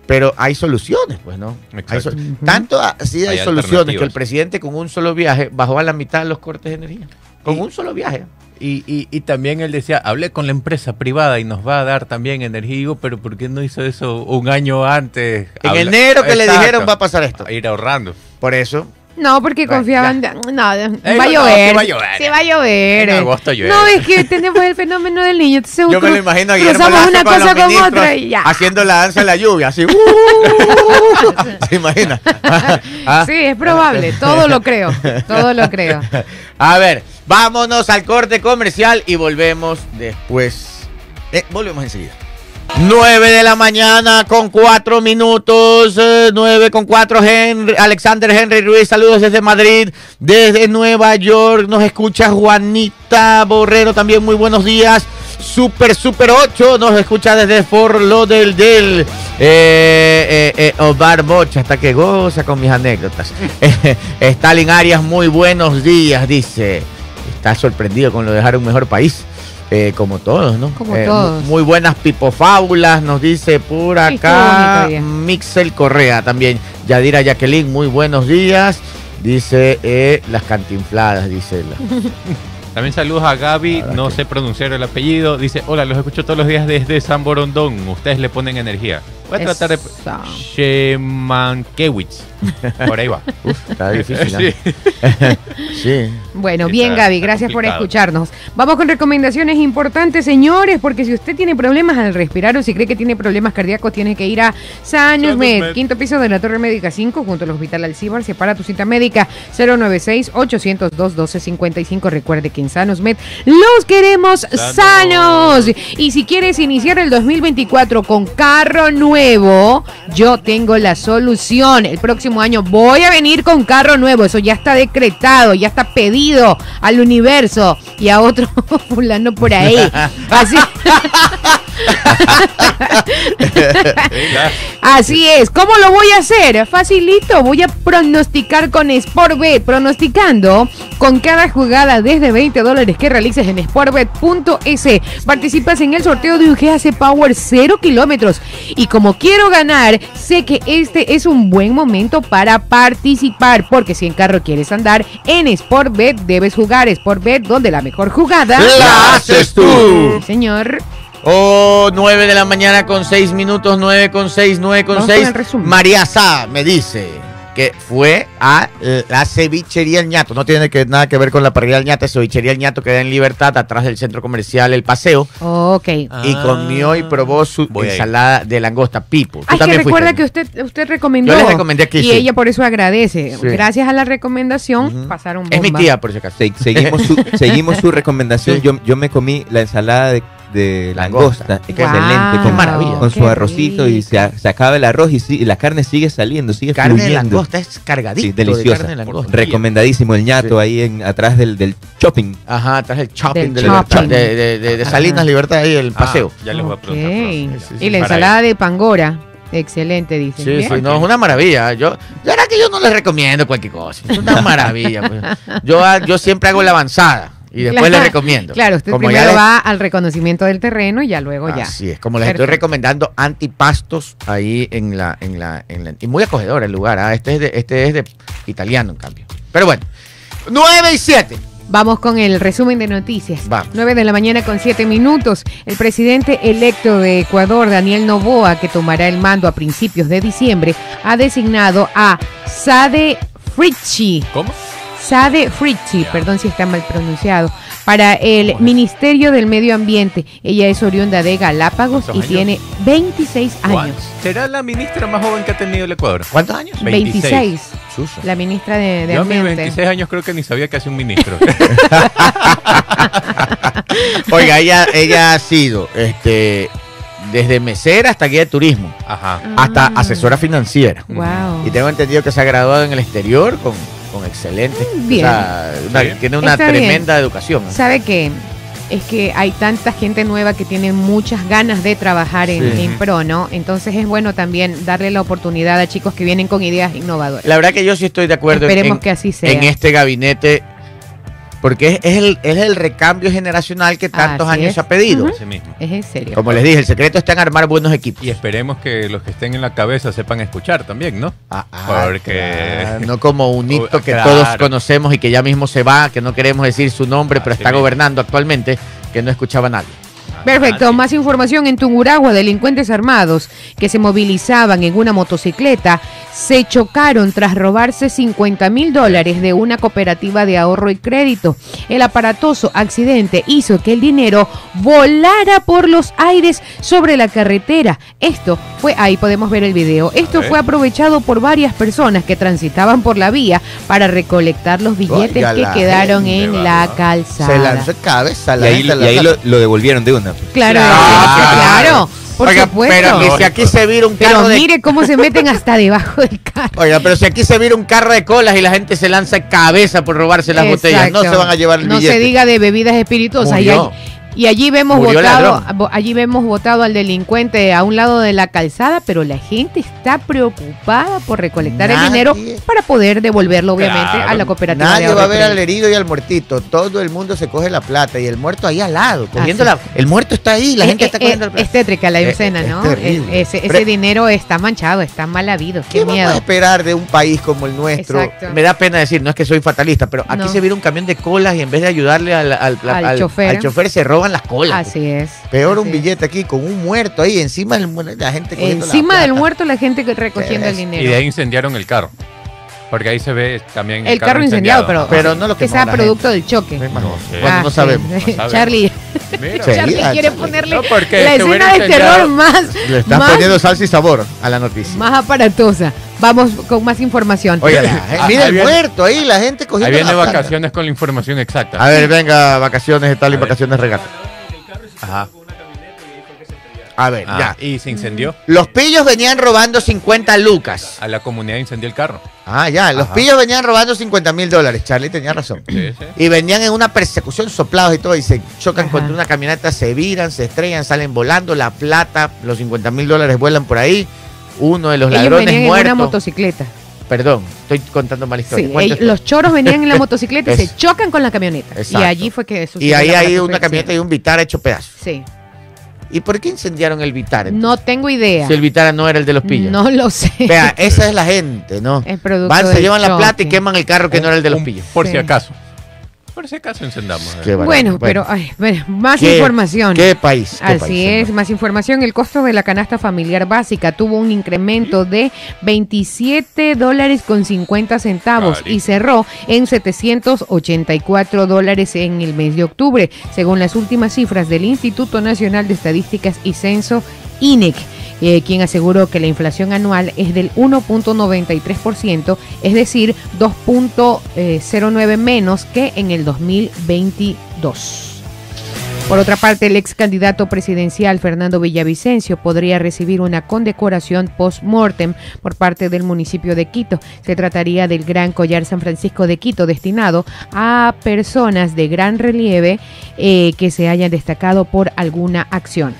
A: Pero hay soluciones, pues, ¿no? Hay. Tanto así hay,
F: Hay
A: soluciones que el presidente con un solo viaje bajó a la mitad los cortes de energía. con
F: Y-
A: un solo viaje.
F: Y, y, y también él decía, hablé con la empresa privada y nos va a dar también energía. Digo, pero ¿por qué no hizo eso un año antes?
A: En
F: Habla-
A: enero que le dijeron va a pasar esto.
F: A ir ahorrando.
A: Por eso,
B: No, porque
A: Bueno,
B: confiaban. de- no,
F: Eh,
B: va a
F: no,
B: llover.
F: que va a llover.
B: Sí, va a llover.
F: En agosto llueve.
B: No, es que tenemos el fenómeno del niño. Entonces
A: yo me lo imagino a Guillermo
B: una cosa con otra y ya.
A: haciendo la danza de la lluvia, así. ¡uh! <laughs> ¿Se imagina? <laughs> Ah.
B: Sí, es probable. Todo lo creo. Todo lo creo. <laughs>
A: A ver, vámonos al corte comercial y volvemos después. Eh, volvemos enseguida. 9 de la mañana con 4 minutos, 9 con 4 Henry, Alexander Henry Ruiz, saludos desde Madrid, desde Nueva York, nos escucha Juanita Borrero, también muy buenos días, Super Super 8, nos escucha desde Fort Lauderdale, eh, eh, eh, Omar Bocha, hasta que goza con mis anécdotas, <laughs> Stalin Arias, muy buenos días, dice, está sorprendido con lo de dejar un mejor país. Eh, como todos, ¿no?
B: Como
A: Eh,
B: todos.
A: mu- Muy buenas pipofábulas, nos dice por acá. Mixel Correa también. Yadira Jacqueline, muy buenos días. Dice eh, las cantinfladas, dice la. <laughs>
F: También saludos a Gaby, no sé pronunciar el apellido. Dice, hola, los escucho todos los días desde San Borondón. Ustedes le ponen energía. Voy a tratar de...
B: Eso.
F: Shemankewicz. Por ahí va. <laughs>
A: Uf, está difícil.
F: Sí.
A: ¿eh? <laughs> sí.
B: Bueno,
F: Está-
B: bien Gaby,
F: está
B: gracias por escucharnos. Vamos con recomendaciones importantes, señores, porque si usted tiene problemas al respirar o si cree que tiene problemas cardíacos, tiene que ir a Med,
F: Med.
B: quinto piso de la Torre Médica 5, junto al Hospital Alcibar. Separa tu cita médica 096-802-1255. Recuerde que en Sanus Med los queremos
F: Sanos.
B: sanos. Y si quieres iniciar el 2024 con carro nuevo, yo tengo la solución. El próximo año voy a venir con carro nuevo. Eso ya está decretado, ya está pedido al universo y a otro <laughs> fulano por ahí. <laughs> Así, <laughs> <laughs> así es. ¿Cómo lo voy a hacer? Facilito. Voy a pronosticar con Sportbet. Pronosticando con cada jugada desde 20 dólares que realices en sportbet.es. Participas en el sorteo de un GAC Power 0 kilómetros. Y como quiero ganar, sé que este es un buen momento para participar. Porque si en carro quieres andar, en Sportbet debes jugar. Sportbet, donde la mejor jugada
A: La haces tú.
B: Sí, señor.
A: Oh, 9 de la mañana con 6 minutos, 9 con 6, 9 con
B: Vamos con
A: 6.
B: el resumen.
A: María Sá me dice que fue a la cevichería El Ñato. No tiene que, nada que ver con la parrilla El Ñato. Cevichería El Ñato queda en Libertad, atrás del centro comercial El Paseo.
B: Ok.
A: y
F: Ah.
A: comió y probó su ensalada de langosta Pipo.
B: Ay, que recuerda
A: fuiste,
B: que usted, usted recomendó.
A: Yo le recomendé aquí,
B: Y
A: sí.
B: ella por eso agradece.
A: Sí.
B: Gracias a la recomendación, pasaron
A: Es mi
B: bomba.
A: tía, por si acaso.
C: Se- seguimos, su, <laughs> seguimos su recomendación.
A: Sí.
C: Yo, yo me comí la ensalada de, de
A: Langosta.
C: Excelente.
B: Wow,
C: con,
A: maravilla.
C: con
B: qué
C: su arrocito y se, se acaba el arroz y, y la carne sigue saliendo, sigue
A: Carne de
C: fluyendo.
A: langosta es
C: Sí,
A: de
C: deliciosa.
A: carne de langosta.
C: Recomendadísimo el ñato
A: Sí.
C: ahí en, atrás del, del shopping.
A: Ajá, atrás el shopping
B: Del shopping.
A: de, de- de- de
B: Ajá.
A: Salinas Libertad ahí el
F: Ah,
A: paseo.
F: ya les voy a preguntar. pronto.
A: Sí, sí,
B: Y la ensalada de pangora. Excelente, dice.
A: Sí, sí, no, es una maravilla. Yo, la verdad que yo no les recomiendo cualquier cosa. Es una <laughs> maravilla. pues. Yo, ah, yo siempre hago la avanzada y después
B: Claro,
A: les recomiendo.
B: Claro, usted
A: Como
B: primero
A: ya les-
B: va al reconocimiento del terreno y ya luego ya.
A: Así es, como les estoy recomendando antipastos ahí en la, en la, en la- y muy acogedor el lugar. ah, Este es de, este es de italiano en cambio. Pero bueno, 9 y 7.
B: Vamos con el resumen de noticias.
A: Vamos.
B: 9 de la mañana con 7 minutos. El presidente electo de Ecuador, Daniel Noboa, que tomará el mando a principios de diciembre, ha designado a Sade Fritchi.
F: ¿Cómo?
B: Sade Fritchi, perdón si está mal pronunciado, para el Ministerio del Medio Ambiente. Ella es oriunda de Galápagos y tiene 26
F: ¿Cuál?
B: años.
F: ¿Será la ministra más joven que ha tenido el Ecuador?
A: ¿Cuántos años?
B: 26.
F: 26.
A: Suso.
B: La ministra de, de
F: Yo a mis
B: Ambiente.
F: 26 años creo que ni sabía que hacía un ministro. <laughs>
A: Oiga, ella, ella ha sido este, desde mesera hasta guía de turismo,
F: Ajá.
A: hasta
B: Ah.
A: asesora financiera.
B: Wow.
A: Y tengo entendido que se ha graduado en el exterior con, con excelente.
B: Bien.
A: O sea, una-
F: Sí.
A: tiene una
B: Está bien.
A: tremenda educación.
B: ¿Sabe qué? Es que hay tanta gente nueva que tiene muchas ganas de trabajar en,
A: Sí.
B: en pro, ¿no? Entonces es bueno también darle la oportunidad a chicos que vienen con ideas innovadoras.
A: La verdad que yo sí estoy de acuerdo
B: Esperemos
A: en,
B: que así sea.
A: en este gabinete. Porque es, es el, es el recambio generacional que tantos
B: Así
A: años
B: es.
A: se ha pedido.
F: Mismo.
B: Es en serio.
A: Como les dije, el secreto está en armar buenos equipos.
F: Y esperemos que los que estén en la cabeza sepan escuchar también, ¿no?
A: Ah, ah,
F: Porque-
A: claro, <laughs> no como un hito
F: Oh,
A: que
F: claro.
A: todos conocemos y que ya mismo se va, que no queremos decir su nombre, pero
F: Así
A: está
F: mismo.
A: gobernando actualmente, que no escuchaba a nadie.
B: Perfecto, más información en Tungurahua, delincuentes armados que se movilizaban en una motocicleta se chocaron tras robarse 50 mil dólares de una cooperativa de ahorro y crédito. El aparatoso accidente hizo que el dinero volara por los aires sobre la carretera. Esto fue, ahí podemos ver el video, esto fue aprovechado por varias personas que transitaban por la vía para recolectar los billetes
A: Oiga,
B: que quedaron
F: gente,
B: en
F: va,
B: la calzada.
A: Se lanzó cabeza
C: Y
A: la
C: ahí,
A: gente a la
C: y ahí lo devolvieron de una. Pues.
B: Claro,
A: Claro.
B: claro, por
A: Oiga,
B: supuesto.
A: pero
B: Pero,
A: que si aquí se vira un carro de
B: mire cómo se meten hasta debajo del carro.
A: Oiga, pero si aquí se vira un carro de colas y la gente se lanza cabeza por robarse las botellas, no se van a llevar el
B: No
A: billete.
B: se diga de bebidas espirituosas. Y,
A: Murió.
B: allí- y allí vemos
A: Murió
B: votado, allí vemos votado al delincuente a un lado de la calzada, pero la gente está preocupada por recolectar el dinero para poder devolverlo, obviamente,
F: Claro.
B: a la cooperativa.
A: Nadie
B: de
A: va a ver al herido y al muertito. Todo el mundo se coge la plata y el muerto ahí al lado, cogiendo la. El muerto está ahí, la
B: Eh,
A: gente
B: eh,
A: está cogiendo
B: eh,
A: la plata.
B: Es tétrica la
A: Eh,
B: escena,
A: es
B: ¿no? Eh, ese ese
A: Pero-
B: dinero está manchado, está mal habido. Qué,
A: ¿Qué vamos
B: miedo.
A: a esperar de un país como el nuestro?
B: Exacto.
A: Me da pena decir, no es que soy fatalista, pero aquí
B: No.
A: se vira un camión de colas y en vez de ayudarle al, al-
B: Al
A: al-
B: chofer.
A: al chofer se roban las colas.
B: Así es.
A: Peor un
B: es.
A: billete aquí con un muerto ahí encima del la gente cogiendo la
B: Encima del muerto la gente recogiendo el dinero.
F: Y de ahí incendiaron el carro. Porque ahí se ve también
B: el carro incendiado, pero,
A: Pero no lo
B: que sea producto del choque.
A: No,
F: No sé.
A: Bueno,
B: Ah,
A: no
B: sí.
A: sabemos.
F: no sabemos.
B: Charlie,
F: Mira.
B: Charlie
A: ah,
B: quiere
A: Charlie.
B: ponerle
F: No, porque
B: la escena de terror más,
A: Le están
B: más,
A: poniendo salsa y sabor a la noticia.
B: más aparatosa. Vamos con más información.
A: Oiga, mira
F: ahí
A: el
F: viene-
A: muerto ahí, la gente cogiendo
F: Ahí viene vacaciones con la información exacta.
A: A ver, venga, vacaciones tal y
F: A ver.
A: vacaciones regata.
F: Ajá.
A: A ver,
F: Ah,
A: ya.
F: y se incendió.
A: Los pillos venían robando 50 lucas.
F: A la comunidad incendió el carro.
A: Ah, ya. Los
F: Ajá.
A: pillos venían robando 50 mil dólares. Charlie tenía razón.
F: Sí, sí.
A: Y venían en una persecución soplados y todo. Y se chocan
B: Ajá.
A: contra una camioneta, se viran, se estrellan, salen volando. La plata, los 50 mil dólares vuelan por ahí. Uno de los
B: Ellos
A: ladrones
B: venían en una motocicleta.
A: Perdón, estoy contando mal historia.
B: Sí, ellos- los choros venían en la <laughs> motocicleta y se chocan con la camioneta.
A: Exacto.
B: Y allí fue que sucedió
A: Y ahí hay una camioneta y un Vitara hecho pedazos.
B: Sí.
A: ¿Y por qué incendiaron el Vitara? entonces?
B: No tengo idea.
A: Si el Vitara no era el de los pillos.
B: No lo sé.
A: Vea, esa es <laughs> la gente, ¿no?
B: Es producto
A: Van, se llevan la plata y queman el carro que no era el de los pillos.
F: Por
B: Sí.
F: si acaso. Por si acaso encendamos. eh.
A: Qué barato.
B: Bueno, pero ay, bueno, más
A: ¿Qué-
B: información.
A: ¿Qué país? ¿Qué
B: Así
A: país,
B: es, más información. El costo de la canasta familiar básica tuvo un incremento de 27 dólares con 50 centavos y cerró en 784 dólares en el mes de octubre, según las últimas cifras del Instituto Nacional de Estadísticas y Censo, INEC. Eh, quien aseguró que la inflación anual es del 1.93%, es decir, 2.09 menos que en el 2022. Por otra parte, el ex candidato presidencial Fernando Villavicencio podría recibir una condecoración post-mortem por parte del municipio de Quito. Se trataría del Gran Collar San Francisco de Quito, destinado a personas de gran relieve eh, que se hayan destacado por alguna acción.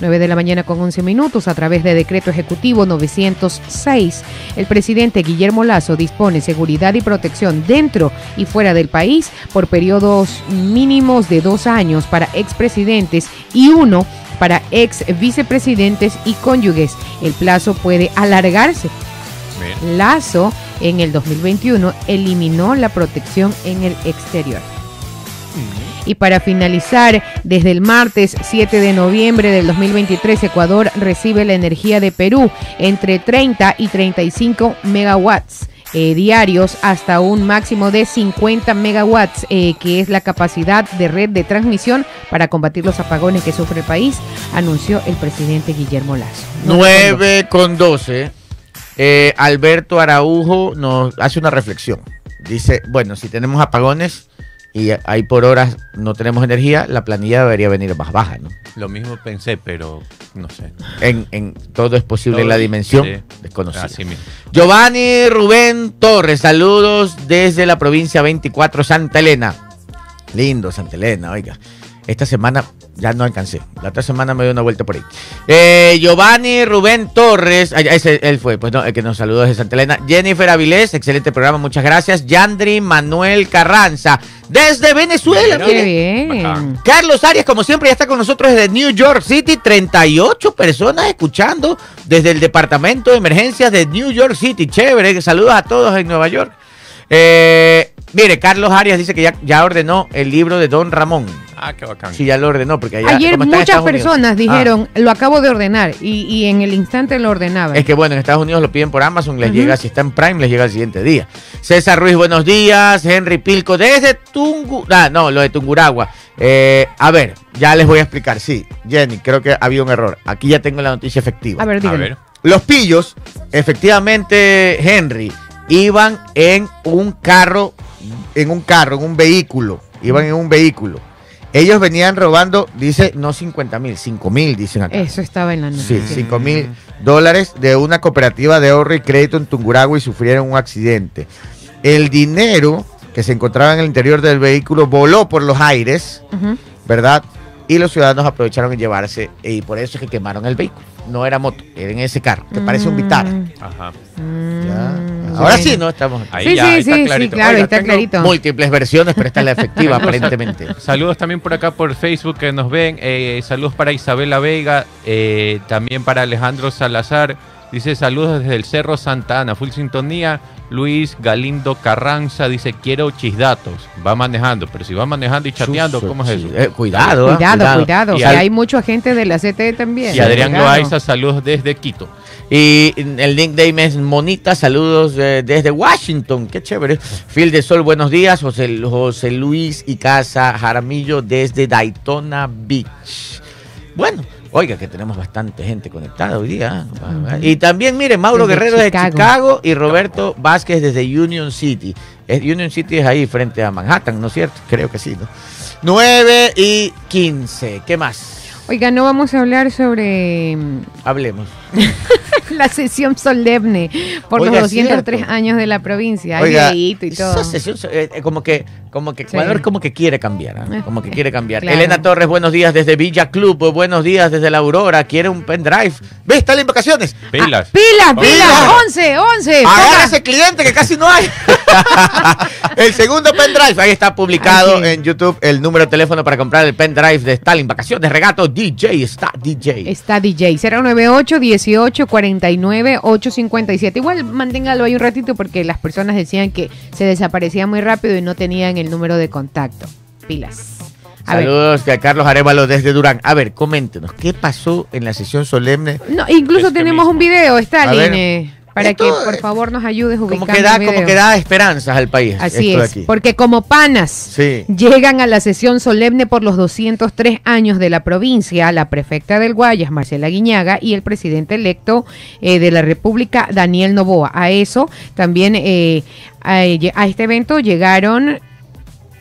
B: 9 de la mañana con 11 minutos a través de decreto ejecutivo 906. El presidente Guillermo Lazo dispone seguridad y protección dentro y fuera del país por periodos mínimos de dos años para expresidentes y uno para ex vicepresidentes y cónyuges. El plazo puede alargarse.
F: Bien.
B: Lazo en el 2021 eliminó la protección en el exterior. Y para finalizar, desde el martes 7 de noviembre del 2023, Ecuador recibe la energía de Perú entre 30 y 35 megawatts. eh, diarios hasta un máximo de 50 megawatts, eh, que es la capacidad de red de transmisión para combatir los apagones que sufre el país, anunció el presidente Guillermo Lazo.
A: 9 con 12. Eh, Alberto Araujo nos hace una reflexión. Dice, bueno, si tenemos apagones y ahí por horas no tenemos energía, la planilla debería venir más baja, ¿no?
F: Lo mismo pensé, pero no sé.
A: En, en- todo es posible en la dimensión
F: sí.
A: desconocida.
F: Así mismo.
A: Giovanni Rubén Torres, saludos desde la provincia 24 Santa Elena. Lindo Santa Elena, oiga. Esta semana ya no alcancé. La otra semana me doy una vuelta por ahí. Eh, Giovanni Rubén Torres, ya, ese él fue, pues no, el que nos saludó desde Santa Elena. Jennifer Avilés, excelente programa, muchas gracias. Yandri Manuel Carranza, desde Venezuela. Mire.
B: Qué bien.
A: Carlos Arias, como siempre, ya está con nosotros desde New York City. 38 personas escuchando desde el departamento de emergencias de New York City. Chévere. Saludos a todos en Nueva York. Eh, mire, Carlos Arias dice que ya, ya ordenó el libro de Don Ramón.
F: Ah, qué bacán.
A: Sí, ya lo ordenó. porque allá,
B: Ayer muchas personas
A: Ah,
B: dijeron, lo acabo de ordenar, y, y en el instante lo ordenaban.
A: es que bueno, en Estados Unidos lo piden por Amazon, les llega, si está en Prime, les llega el siguiente día. César Ruiz, buenos días. Henry Pilco, desde Tungu... Ah, no, lo de Tunguragua. Eh, a ver, ya les voy a explicar. Sí, Jenny, creo que había un error. Aquí ya tengo la noticia efectiva.
B: A ver,
F: A ver.
A: Los pillos, efectivamente, Henry, iban en un carro, en un carro, en un vehículo. Iban en un vehículo. Ellos venían robando, dice, no 50 mil, 5 mil, dicen acá.
B: Eso estaba en la
A: Sí,
B: noticia.
A: 5 mil dólares de una cooperativa de ahorro y crédito en Tunguragua y sufrieron un accidente. El dinero que se encontraba en el interior del vehículo voló por los aires. ¿verdad? Y los ciudadanos aprovecharon en llevarse y por eso es que quemaron el vehículo. No era moto, era en ese carro, que parece un Vitara.
B: Mm,
F: Ajá.
B: mm,
A: Ya. Ahora sí, ¿no? Estamos
F: Ahí
B: Sí,
F: ya,
B: sí,
F: ahí está
B: sí, sí,
F: clarito.
B: claro,
F: Oiga,
B: está
F: tengo
B: clarito.
A: múltiples versiones, pero esta es la efectiva <laughs> aparentemente.
F: Saludos también por acá por Facebook que nos ven. eh, saludos para Isabela Vega, eh, también para Alejandro Salazar. Dice saludos desde el Cerro Santa Ana, full sintonía. Luis Galindo Carranza dice quiero chisdatos. Va manejando, pero si va manejando y chateando, ¿cómo es eso?
A: Eh, cuidado, ¿ah?
B: Cuidado, cuidado,
F: Y
B: que
F: al-
B: hay mucho agente de la CTE también.
F: Y Adrián
B: Cuidado.
F: Loaiza, saludos desde Quito.
A: Y el nickname es Monita, saludos eh, desde Washington, qué chévere. Phil de Sol, buenos días. José, José Luis y Casa Jaramillo desde Daytona Beach. Bueno, oiga que tenemos bastante gente conectada hoy día. ¿ah? Y también, mire, Mauro
B: Desde
A: Guerrero de
B: Chicago.
A: Chicago y Roberto Vázquez desde Union City. Es- Union City es ahí frente a Manhattan, ¿no es cierto? Creo que sí, ¿no? 9 y 15, ¿qué más?
B: Oiga, no vamos a hablar sobre mm,
A: Hablemos. <laughs>
B: la sesión solemne por
A: Oiga,
B: los
A: es
B: 203
A: cierto.
B: años de la provincia.
A: Oiga,
B: y todo.
A: esa sesión, eh, eh, como que, como que
B: Sí.
A: Ecuador como que quiere cambiar.
B: Eh,
A: como que quiere cambiar.
B: claro.
A: Elena Torres, buenos días desde Villa Club, buenos días desde la Aurora, quiere un pendrive. ¿Ves? Está en vacaciones.
F: Pilas.
B: Ah, ¡Pilas, pilas!
A: Pilas.
B: ¡11, 11!
A: Agarra
B: ponga.
A: ese cliente que casi no hay. <laughs> el segundo pendrive, ahí está publicado en YouTube el número de teléfono para comprar el pendrive de Stalin Vacaciones, regato DJ, está DJ.
B: Está DJ 098 18 49 857. Igual manténgalo ahí un ratito porque las personas decían que se desaparecía muy rápido y no tenían el número de contacto. Pilas. A.
A: Saludos a Carlos Arevalo desde Durán. A ver, coméntenos, ¿qué pasó en la sesión solemne?
B: No, incluso
F: Este
B: tenemos
F: mismo.
B: un video, Stalin, eh, para
A: Esto,
B: que por
A: eh,
B: favor nos ayudes ubicando
A: Como que da, como que da esperanzas al país.
B: Así
A: esto de
B: es,
A: aquí.
B: porque como panas
A: Sí.
B: llegan a la sesión solemne por los 203 años de la provincia, la prefecta del Guayas, Marcela Guiñaga, y el presidente electo eh, de la República, Daniel Novoa. A eso también, eh, a, a este evento llegaron,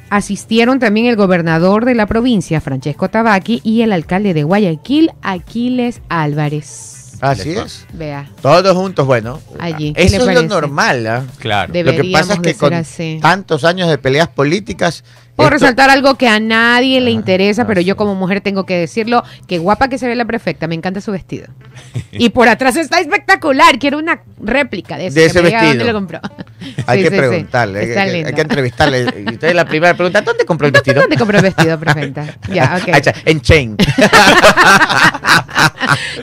B: asistieron también el gobernador de la provincia, Francesco Tabaqui, y el alcalde de Guayaquil, Aquiles Álvarez.
A: Así es.
B: Vea,
A: Todos juntos, bueno.
B: Allí, ¿qué
A: Eso es lo normal. ¿ah?
F: Claro.
A: Lo que pasa es que con
B: así.
A: tantos años de peleas políticas.
B: Puedo
A: esto-
B: resaltar algo que a nadie le
A: Ah,
B: interesa,
A: ah,
B: pero yo como mujer tengo que decirlo, que guapa que se ve la prefecta, me encanta su vestido. y por atrás está espectacular, quiero una réplica de, eso,
A: De ese vestido.
B: ¿Dónde lo compró? <laughs>
A: Hay
B: Sí,
A: que
B: sí, sí.
A: preguntarle, hay, que- hay
B: lindo.
A: que entrevistarle. Y usted es la primera pregunta, ¿dónde compró el <laughs> vestido?
B: ¿Dónde compró el vestido, prefecta? Ya, ok. <laughs>
A: En Chain.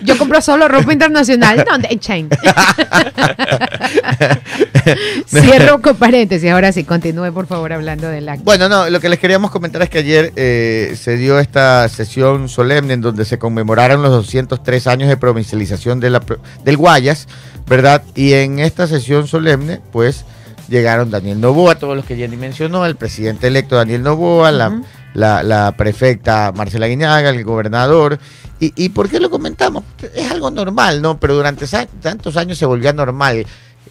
B: Yo compro solo ropa internacional. ¿Dónde? En Chain. <laughs> Cierro con paréntesis. Ahora sí, continúe por favor hablando del acto.
A: Bueno, no, lo que les queríamos comentar es que ayer eh, se dio esta sesión solemne en donde se conmemoraron los 203 años de provincialización de la, del Guayas, ¿verdad? Y en esta sesión solemne, pues, llegaron Daniel Novoa, todos los que Jenny mencionó, el presidente electo Daniel Novoa,
B: Ujú.
A: la, la prefecta Marcela Guiñaga, el gobernador. ¿Y, ¿Y por qué lo comentamos? Es algo normal, ¿no? Pero durante tantos años se volvió normal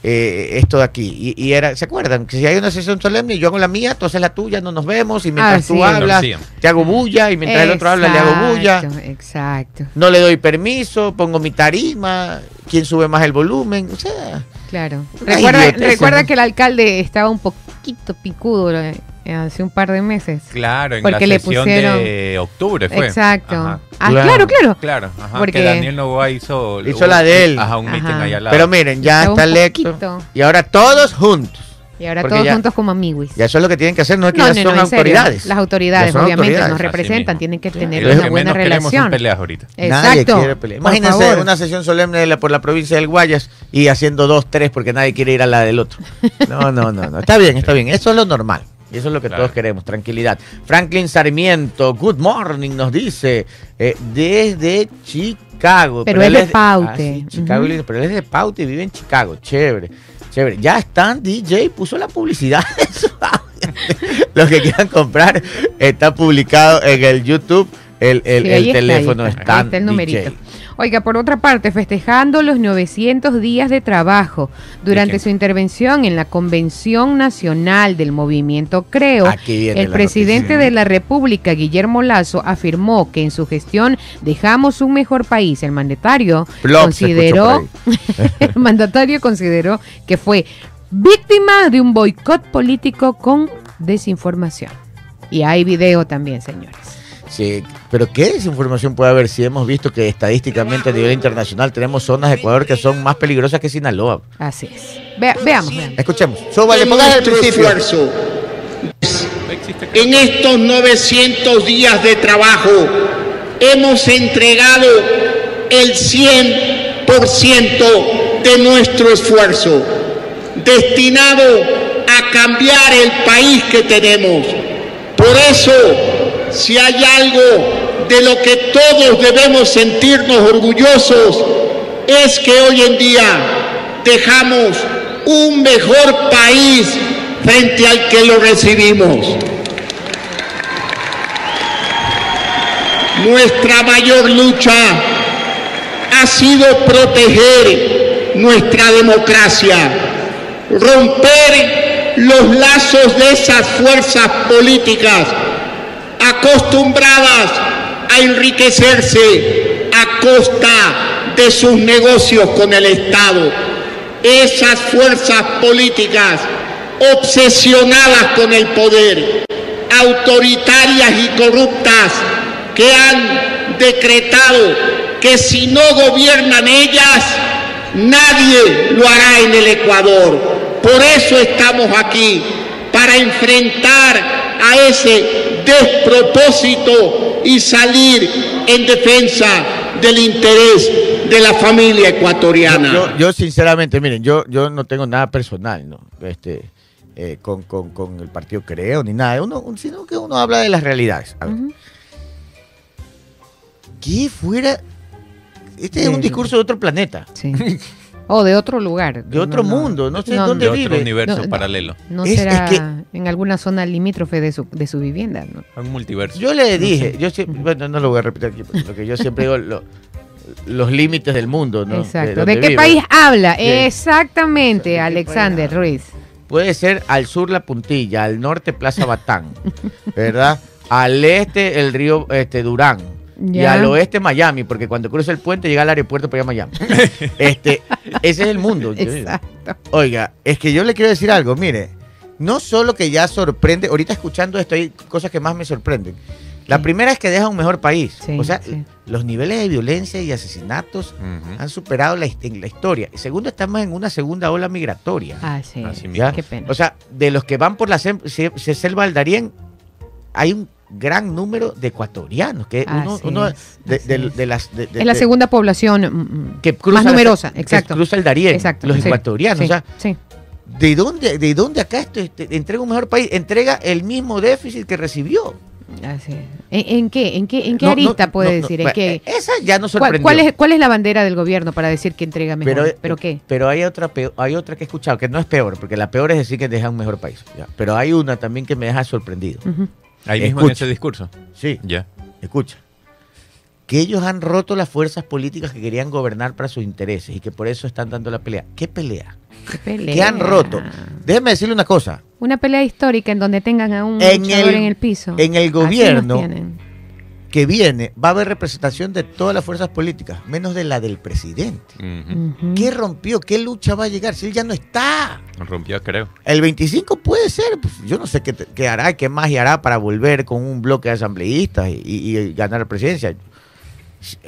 A: eh, esto de aquí. Y, y era, ¿se acuerdan? Que si hay una sesión solemne y yo hago la mía, tú haces la tuya, no nos vemos. Y mientras
B: Ah,
A: tú
B: sí.
A: hablas, te hago bulla. Y mientras el otro habla, le hago bulla.
B: Exacto, Exacto,
A: No le doy permiso, pongo mi tarima. ¿Quién sube más el volumen? O sea,
B: claro. Recuerda, recuerda que el alcalde estaba un poquito picudo eh, hace un par de meses.
F: Claro, en
B: Porque
F: la
B: le
F: sesión
B: pusieron-
F: de octubre fue.
B: Exacto.
F: Ajá.
B: Ah,
A: Claro.
B: claro, claro.
F: Claro, ajá,
B: Porque-
F: que Daniel Novoa hizo,
A: Hizo la de él.
F: Ajá, un meeting
B: Ajá.
F: allá al lado.
A: Pero miren, ya está
B: un
A: electo. Y ahora todos juntos.
B: Y ahora
A: Porque
B: todos
A: ya-
B: juntos como amigos.
A: Ya eso es lo que tienen que hacer, no es que
B: No,
A: ya
B: no,
A: son
B: no, en serio.
A: autoridades.
B: Las autoridades,
A: son
B: obviamente,
A: autoridades.
B: nos representan, tienen que tener una
F: que
B: buena
F: menos queremos son
B: relación.
F: peleas ahorita.
A: Nadie
B: Exacto.
A: quiere pelear.
B: Por
A: Imagínense
B: favor.
A: una sesión solemne de la- por la provincia del Guayas y haciendo dos, tres porque nadie quiere ir a la del otro. <laughs> No, no, no, no. Está bien, está bien. Eso es lo normal. Y eso es lo que
F: Claro.
A: todos queremos, tranquilidad. Franklin Sarmiento, good morning, nos dice eh, desde Chicago.
B: Pero él es de
A: Ah,
B: Paute.
A: sí, Chicago, pero él es de Paute y vive en Chicago. Chévere, chévere. Ya están, DJ puso la publicidad. <laughs> de su. <laughs> Los que quieran comprar, está publicado en el YouTube. El, el-
B: Sí,
A: el
B: está,
A: teléfono
B: está el numerito. Oiga, por otra parte, festejando los 900 días de trabajo durante su intervención en la Convención Nacional del Movimiento Creo, el presidente
A: noticia.
B: de la República, Guillermo Lazo, afirmó que en su gestión dejamos un mejor país. El mandatario
A: Plop
B: consideró, <laughs> el mandatario consideró que fue víctima de un boicot político con desinformación. Y hay video también, señores.
A: Sí, pero ¿qué desinformación puede haber si hemos visto que estadísticamente a nivel internacional tenemos zonas de Ecuador que son más peligrosas que Sinaloa?
B: Así es. Vea- veamos, veamos.
A: Escuchemos. Súbale,
G: de
A: pongas el
G: nuestro
A: principio.
G: esfuerzo. En estos 900 días de trabajo hemos entregado el 100% de nuestro esfuerzo destinado a cambiar el país que tenemos. Por eso, si hay algo de lo que todos debemos sentirnos orgullosos, es que hoy en día dejamos un mejor país frente al que lo recibimos. Nuestra mayor lucha ha sido proteger nuestra democracia, romper los lazos de esas fuerzas políticas acostumbradas a enriquecerse a costa de sus negocios con el Estado. Esas fuerzas políticas obsesionadas con el poder, autoritarias y corruptas, que han decretado que si no gobiernan ellas, nadie lo hará en el Ecuador. Por eso estamos aquí, para enfrentar a ese despropósito y salir en defensa del interés de la familia ecuatoriana.
A: Yo, yo, sinceramente, miren, yo, yo no tengo nada personal, ¿no? Este, eh, con, con- con el partido Creo ni nada, uno, un- sino que uno habla de las realidades. A ver. ¿Qué fuera? Este es un discurso de otro planeta,
B: Sí. <laughs> O de otro lugar.
A: de otro
B: No,
A: mundo, no sé
B: No,
A: dónde
F: de otro
A: vive.
F: universo
B: No, no.
F: paralelo.
B: No
A: Es-
B: será
A: es que-
B: en alguna zona limítrofe de su, de su vivienda. ¿no?
F: Un multiverso.
A: Yo le dije, yo siempre, bueno, no lo voy a repetir aquí, porque yo siempre digo, lo- los límites del mundo, ¿no?
B: Exacto. ¿De, qué
A: vive.
B: país habla?
A: Sí.
B: Exactamente,
A: ¿De qué
B: Alexander Ruiz.
A: Puede ser al sur la puntilla, al norte Plaza Batán, ¿verdad? Al este el río este, Durán. Y
B: Ya.
A: al oeste Miami, porque cuando cruza el puente llega al aeropuerto para ir a Miami. <laughs> Este, ese es el mundo.
B: Exacto.
A: Oiga, es que yo le quiero decir algo, mire, no solo que ya sorprende, ahorita escuchando esto hay cosas que más me sorprenden. La primera es que deja un mejor país.
B: Sí,
A: o sea,
B: sí.
A: los niveles de violencia y asesinatos han superado la, la historia. Y segundo, estamos en una segunda ola migratoria.
B: Ah, sí. Qué pena.
A: O sea, de los que van por la se- se- selva del Darién, hay un gran número de ecuatorianos, que uno, uno
B: es,
A: de, las... de-
B: es la segunda población mm, mm,
A: que cruza
B: más
A: la-
B: numerosa,
A: que
B: exacto.
A: cruza el Darién,
B: Exacto,
A: los
B: sí,
A: ecuatorianos.
B: sí,
A: o sea,
B: sí.
A: ¿de dónde, ¿de dónde acá esto este, entrega un mejor país? Entrega el mismo déficit que recibió.
B: Así es. ¿En, en qué? ¿En qué, en qué
A: No,
B: arista
A: no,
B: puede
A: no,
B: decir? ¿En qué?
A: Esa ya no
B: ¿Cuál,
A: sorprendió.
B: cuál es, ¿Cuál es la bandera del gobierno para decir que entrega mejor?
A: Pero,
B: ¿Pero, qué?
A: Pero hay otra, hay otra que he escuchado, que no es peor, porque la peor es decir que deja un mejor país. ya. Pero hay una también que me deja sorprendido.
B: Ujú.
F: Ahí mismo en
A: Escucha.
F: ese discurso.
A: Sí,
F: Ya.
A: escucha. Que ellos han roto las fuerzas políticas que querían gobernar para sus intereses y que por eso están dando la pelea. ¿Qué pelea?
B: ¿Qué pelea?
A: ¿Qué han roto? Déjeme decirle una cosa.
B: Una pelea histórica en donde tengan a un
A: En el-
B: en el piso.
A: en el
B: Así nos
A: gobierno. Que viene va a haber representación de todas las fuerzas políticas, menos de la del presidente. ¿Qué rompió? ¿Qué lucha va a llegar? Si él ya no está.
F: Rompió, creo.
A: El 25 puede ser. pues, yo no sé qué, qué hará, qué más hará para volver con un bloque de asambleístas y, y- y ganar la presidencia.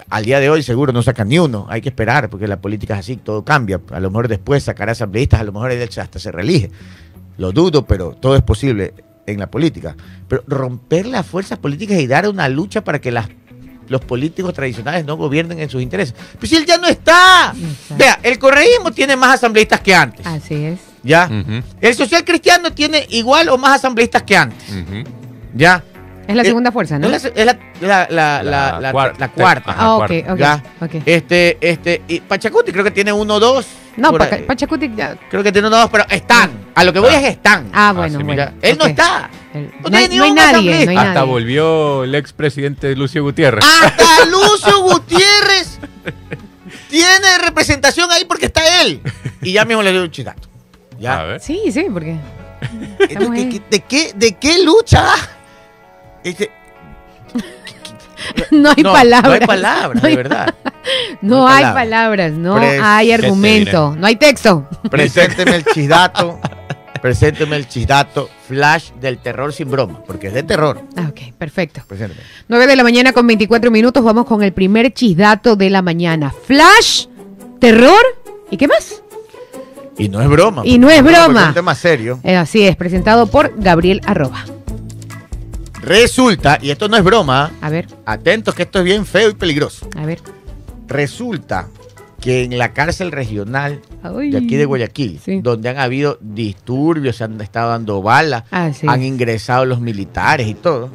A: Al día de hoy seguro no sacan ni uno. Hay que esperar porque la política es así, todo cambia. A lo mejor después sacará asambleístas, a lo mejor hasta se reelige. Lo dudo, pero todo es posible en la política. Pero romper las fuerzas políticas y dar una lucha para que las, los políticos tradicionales no gobiernen en sus intereses. Pues si él ya no está.
B: Exacto.
A: Vea, el correísmo tiene más asambleístas que antes.
B: Así es.
A: ¿Ya? El social cristiano tiene igual o más asambleístas que antes. ¿Ya?
B: Es la
A: Eh,
B: segunda fuerza, ¿no?
A: Es la, es la- la- la- la- la-
F: cuarta.
A: la cuarta.
F: Ajá,
B: Ah, ok,
F: cuarta.
B: ok.
A: Ya.
B: ok.
A: Este, este, y Pachacuti creo que tiene uno o dos.
B: No,
A: por
B: Paca-. Pachacuti ya.
A: Creo que tiene uno o dos, pero están. A lo que voy
F: Ah.
A: es están.
B: Ah, bueno,
F: sí,
B: bueno.
A: Él no está.
B: El-
A: No
B: No, hay, no hay nadie, no hay
F: Hasta
B: nadie.
F: volvió el expresidente Lucio Gutiérrez.
A: Hasta <laughs> Lucio Gutiérrez tiene representación ahí porque está él. Y ya mismo le doy un chidato.
F: A
A: ¿Ya?
F: ver.
B: Sí, sí, porque.
A: Entonces, ¿de, qué- de qué, ¿De qué lucha? Este, <laughs>
B: no hay
A: no,
B: palabras.
A: No hay palabras,
B: No hay-
A: de verdad.
B: No,
A: No hay
B: palabras, no
A: Pres-
B: hay
F: ¿qué te
B: argumento, no hay texto.
A: Presénteme el chisdato. <laughs> Presénteme el chisdato flash del terror sin broma, porque es de terror.
B: Ah, ok, perfecto.
A: Presénteme.
B: 9 de la mañana con 24 minutos, vamos con el primer chisdato de la mañana. Flash, terror, ¿y qué más?
A: Y no es broma.
B: Y no es broma.
A: Es un tema serio.
B: Eh, así es, presentado por Gabriel Arroba.
A: Resulta, y esto no es broma,
B: A ver,
A: atentos que esto es bien feo y peligroso.
B: a ver.
A: Resulta que en la cárcel regional
B: Ay.
A: de aquí de Guayaquil,
B: Sí.
A: donde han habido disturbios, se han estado dando balas,
B: Ah, sí.
A: han ingresado los militares y todo,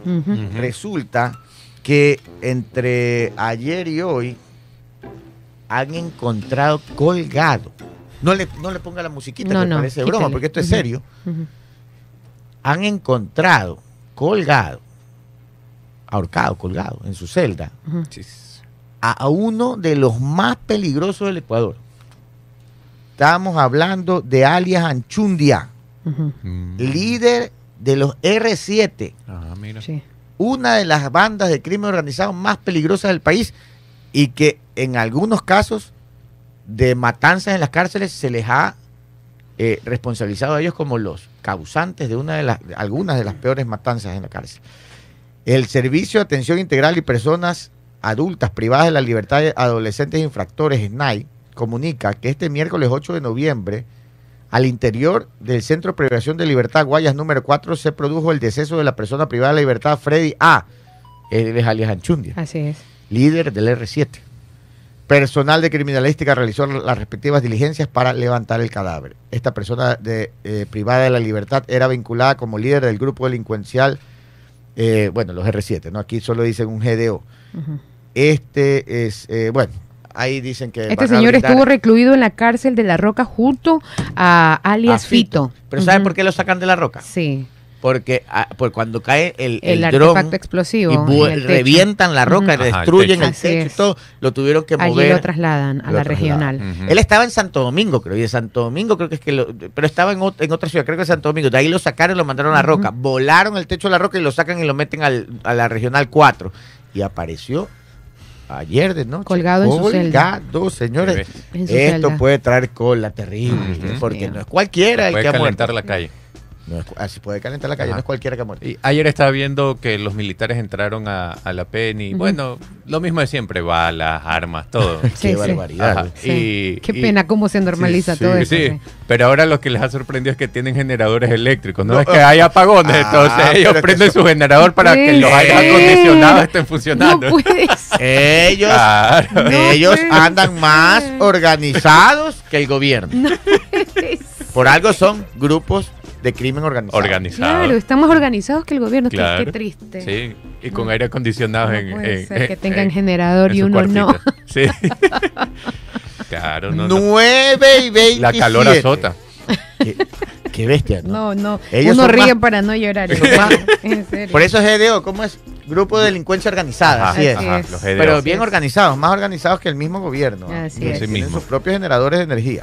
A: resulta que entre ayer y hoy han encontrado colgado. No le, no le ponga la musiquita
B: No,
A: que
B: no,
A: parece broma, porque esto es serio. Han encontrado colgado, ahorcado, colgado en su celda, a uno de los más peligrosos del Ecuador. Estamos hablando de alias Anchundia.
F: Mm.
A: líder de los R7,
F: Ah, mira.
B: Sí.
A: una de las bandas de crimen organizado más peligrosas del país y que en algunos casos de matanzas en las cárceles se les ha eh, responsabilizado a ellos como los causantes de una de las de algunas de las peores matanzas en la cárcel. El Servicio de Atención Integral y Personas Adultas Privadas de la Libertad de Adolescentes Infractores, SNAI, comunica que este miércoles 8 de noviembre, al interior del Centro de Privación de Libertad Guayas número 4, se produjo el deceso de la persona privada de la libertad Freddy A. Él es alias Anchundia
B: Así es.
A: líder del R7. Personal de criminalística realizó las respectivas diligencias para levantar el cadáver. Esta persona de, eh, privada de la libertad era vinculada como líder del grupo delincuencial, eh, bueno, los R7, ¿no? Aquí solo dicen un GDO. Este es, eh, bueno, ahí dicen que...
B: Este señor estuvo recluido en la cárcel de La Roca junto a
A: a
B: alias Fito.
A: Pero ¿saben por qué lo sacan de la roca?
B: Sí,
A: Porque ah, por cuando cae el,
B: el,
A: el, dron
B: explosivo.
A: y
B: el
A: revientan la roca,
F: Ajá, el
A: destruyen
F: techo.
A: el techo y
B: es.
A: todo, lo tuvieron que
B: Allí
A: mover.
B: lo trasladan a
A: lo
B: la
A: trasladan.
B: regional.
A: Él estaba en Santo Domingo, creo, y de Santo Domingo creo que es que lo, pero estaba en, ot- en otra ciudad, creo que en Santo Domingo. De ahí lo sacaron y lo mandaron a la roca. Volaron el techo de la roca y lo sacan y lo meten al- a la regional 4. Y apareció ayer de noche.
B: Colgado en su celda.
A: Colgado, señores.
B: En su
A: Esto
B: celda.
A: puede traer cola terrible, porque no es cualquiera el
F: Puede
A: que ha muerto.
F: la calle.
A: No es así puede calentar la calle,
F: Ajá.
A: no es cualquiera que ha muerto.
F: Y ayer estaba viendo que los militares entraron a, a la PEN y bueno, lo mismo de siempre, balas, armas, todo. <laughs>
A: Qué
B: sí.
A: barbaridad.
B: Sí.
F: Y-
B: Qué
F: y-
B: pena cómo se normaliza
A: sí,
B: todo
F: Sí,
B: eso.
F: sí,
B: sí.
F: pero ahora lo que les ha sorprendido es que tienen generadores eléctricos. No,
A: No,
F: es que hay apagones,
A: ah,
F: entonces ellos prenden
A: eso-
F: su generador para que los aires acondicionados estén funcionando.
B: No. <laughs>
A: Ellos,
F: Claro.
B: No
A: ellos andan más organizados que el gobierno. Por algo son grupos de crimen organizado.
F: Organizados.
B: Claro, están más organizados que el gobierno. Qué-
F: Claro.
B: Qué, triste.
F: Sí, y con
B: No.
F: aire acondicionado
B: No
F: en,
B: puede
F: en-
B: ser que
F: en-
B: tengan
F: en-
B: generador
F: en
B: y uno no.
F: cuartito. <laughs> Sí. <laughs> claro, no, no.
A: 9 y 27.
F: La calor azota.
A: Qué, qué bestia, ¿no?
B: No, no.
A: Ellos
B: uno ríe
A: más-
B: para no llorar. <laughs> En serio.
A: Por eso es GDO, ¿cómo es? Grupo de delincuencia organizada,
F: Ajá,
A: así es.
F: Ajá, los GDO.
A: Pero
B: Así
A: bien
B: es.
A: organizados, más organizados que el mismo gobierno.
B: Así
A: Tienen
B: es.
F: Mismo.
A: sus propios generadores de energía.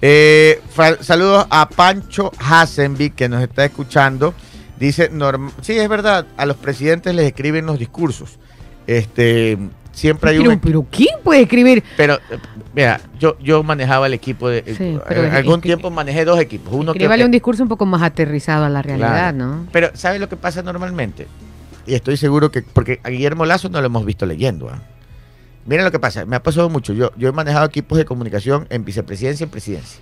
A: Eh, saludos a Pancho Hasenby que nos está escuchando. Dice, sí, es verdad, a los presidentes les escriben los discursos. Este, siempre hay
B: Pero,
A: un...
B: pero ¿quién puede escribir?
A: Pero, eh, mira, yo, yo manejaba el equipo de...
B: Sí,
A: eh, algún tiempo manejé dos equipos. Uno que...
B: Un discurso un poco más aterrizado a la realidad,
A: Claro.
B: ¿no?
A: Pero, ¿sabes lo que pasa normalmente? Y estoy seguro que, porque a Guillermo Lazo no lo hemos visto leyendo. ¿ah? Miren lo que pasa, me ha pasado mucho. Yo, yo he manejado equipos de comunicación en vicepresidencia y en presidencia.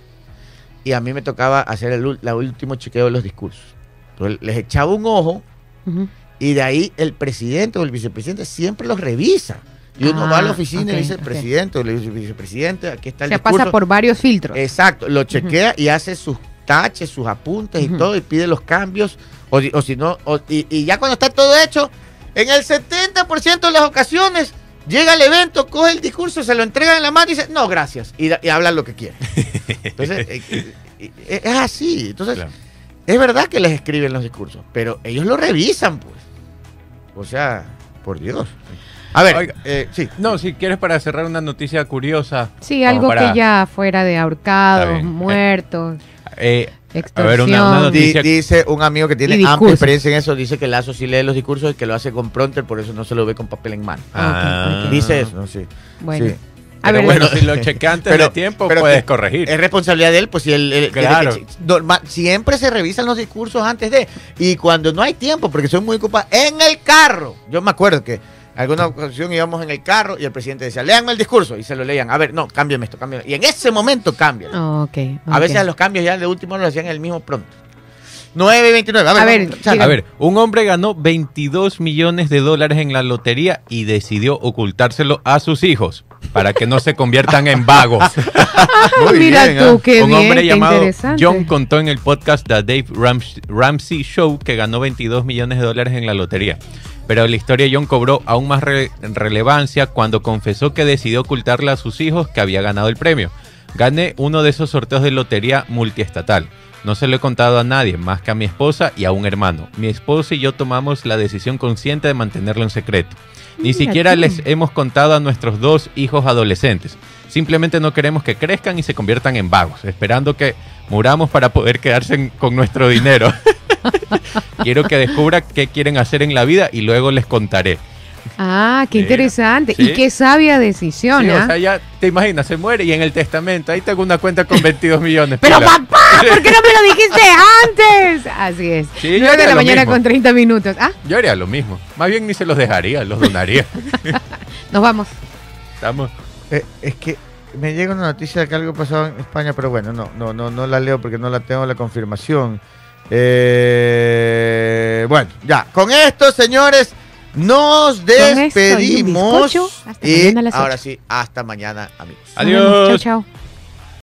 A: Y a mí me tocaba hacer el, la último chequeo de los discursos. Entonces, les echaba un ojo
B: Ujú.
A: y de ahí el presidente o el vicepresidente siempre los revisa. Y uno va a la
B: Ah,
A: oficina
B: ok,
A: y dice,
B: ok.
A: presidente o dice, vicepresidente, aquí está el discurso.
B: pasa por varios filtros.
A: Exacto, lo chequea y hace sus taches, sus apuntes y
B: Ujú.
A: todo y pide los cambios. O, o si no, o- y, y ya cuando está todo hecho, en el 70% de las ocasiones llega al evento, coge el discurso, se lo entrega en la mano y dice, no, gracias, y, habla lo que quiere. Entonces, <laughs> eh, eh, eh, es así. Entonces,
F: Claro.
A: es verdad que les escriben los discursos, pero ellos lo revisan, pues. O sea, por Dios. A ver,
F: Oiga.
A: eh, sí.
F: No, si quieres para cerrar una noticia curiosa.
B: Sí, algo
F: para-
B: que ya fuera de ahorcados, muertos,
F: eh. A ver, una, una
A: Di-
F: noticia.
A: dice un amigo que tiene amplia experiencia en eso, dice que Lazo sí lee los discursos y que lo hace con pronter, por eso no se lo ve con papel en mano.
F: Ah.
B: Ok.
A: Dice eso, sí.
B: Bueno.
A: Sí.
B: A
F: Pero
B: ver,
F: bueno, si lo chequea antes
A: Pero-
F: de tiempo,
A: pero
F: puedes
A: que-
F: corregir.
A: Es responsabilidad de él, pues si él, él-
F: Claro.
A: desde que- normal- siempre se revisan los discursos antes de y cuando no hay tiempo, porque soy muy ocupado, en el carro. Yo me acuerdo que alguna ocasión íbamos en el carro y el presidente decía, leanme el discurso y se lo leían. A ver, no, cámbiame esto, cámbiame. Y en ese momento cambian.
B: ok,
A: A veces los cambios ya de último lo hacían el mismo pronto. 9 y 29. A ver,
B: A ver.
F: A ver, un hombre ganó 22 millones de dólares en la lotería y decidió ocultárselo a sus hijos para que no se conviertan en vagos. <laughs>
A: Muy
B: mira
A: bien,
B: tú,
A: ¿ah?
B: qué
F: un
B: bien,
F: hombre
B: qué
F: llamado. John contó en el podcast The Dave Rams- Ramsey Show que ganó 22 millones de dólares en la lotería. Pero la historia de John cobró aún más re- relevancia cuando confesó que decidió ocultarle a sus hijos que había ganado el premio. Gané uno de esos sorteos de lotería multiestatal. No se lo he contado a nadie, más que a mi esposa y a un hermano. Mi esposa y yo tomamos la decisión consciente de mantenerlo en secreto. Ni
B: Mira
F: siquiera les hemos contado a nuestros dos hijos adolescentes. Simplemente no queremos que crezcan y se conviertan en vagos, esperando que muramos para poder quedarse en- con nuestro dinero. <laughs> Quiero que descubra qué quieren hacer en la vida y luego les contaré.
B: Ah, qué interesante.
F: Sí.
B: Y qué sabia decisión,
F: Sí, o sea, ya te imaginas, se muere y en el testamento, ahí tengo una cuenta con 22 millones.
B: Pero
F: pila.
B: papá, <laughs> ¿por qué no me lo dijiste antes? Así es.
F: Sí, yo
B: 9 de la
F: lo
B: mañana
F: mismo.
B: con 30 minutos. Ah,
F: Yo haría lo mismo. Más bien ni se los dejaría, los donaría. <laughs>
B: nos vamos.
F: Estamos.
A: Eh, es que me llega una noticia de que algo pasó en España, pero bueno, no, no, no, no la leo porque no la tengo la confirmación. Eh, bueno, ya, con esto, señores, nos
B: esto y un
A: despedimos.
B: bizcocho, hasta
A: y
B: mañana
A: ahora
B: ocho.
A: sí, hasta mañana, amigos.
F: Adiós.
B: Chao, chao.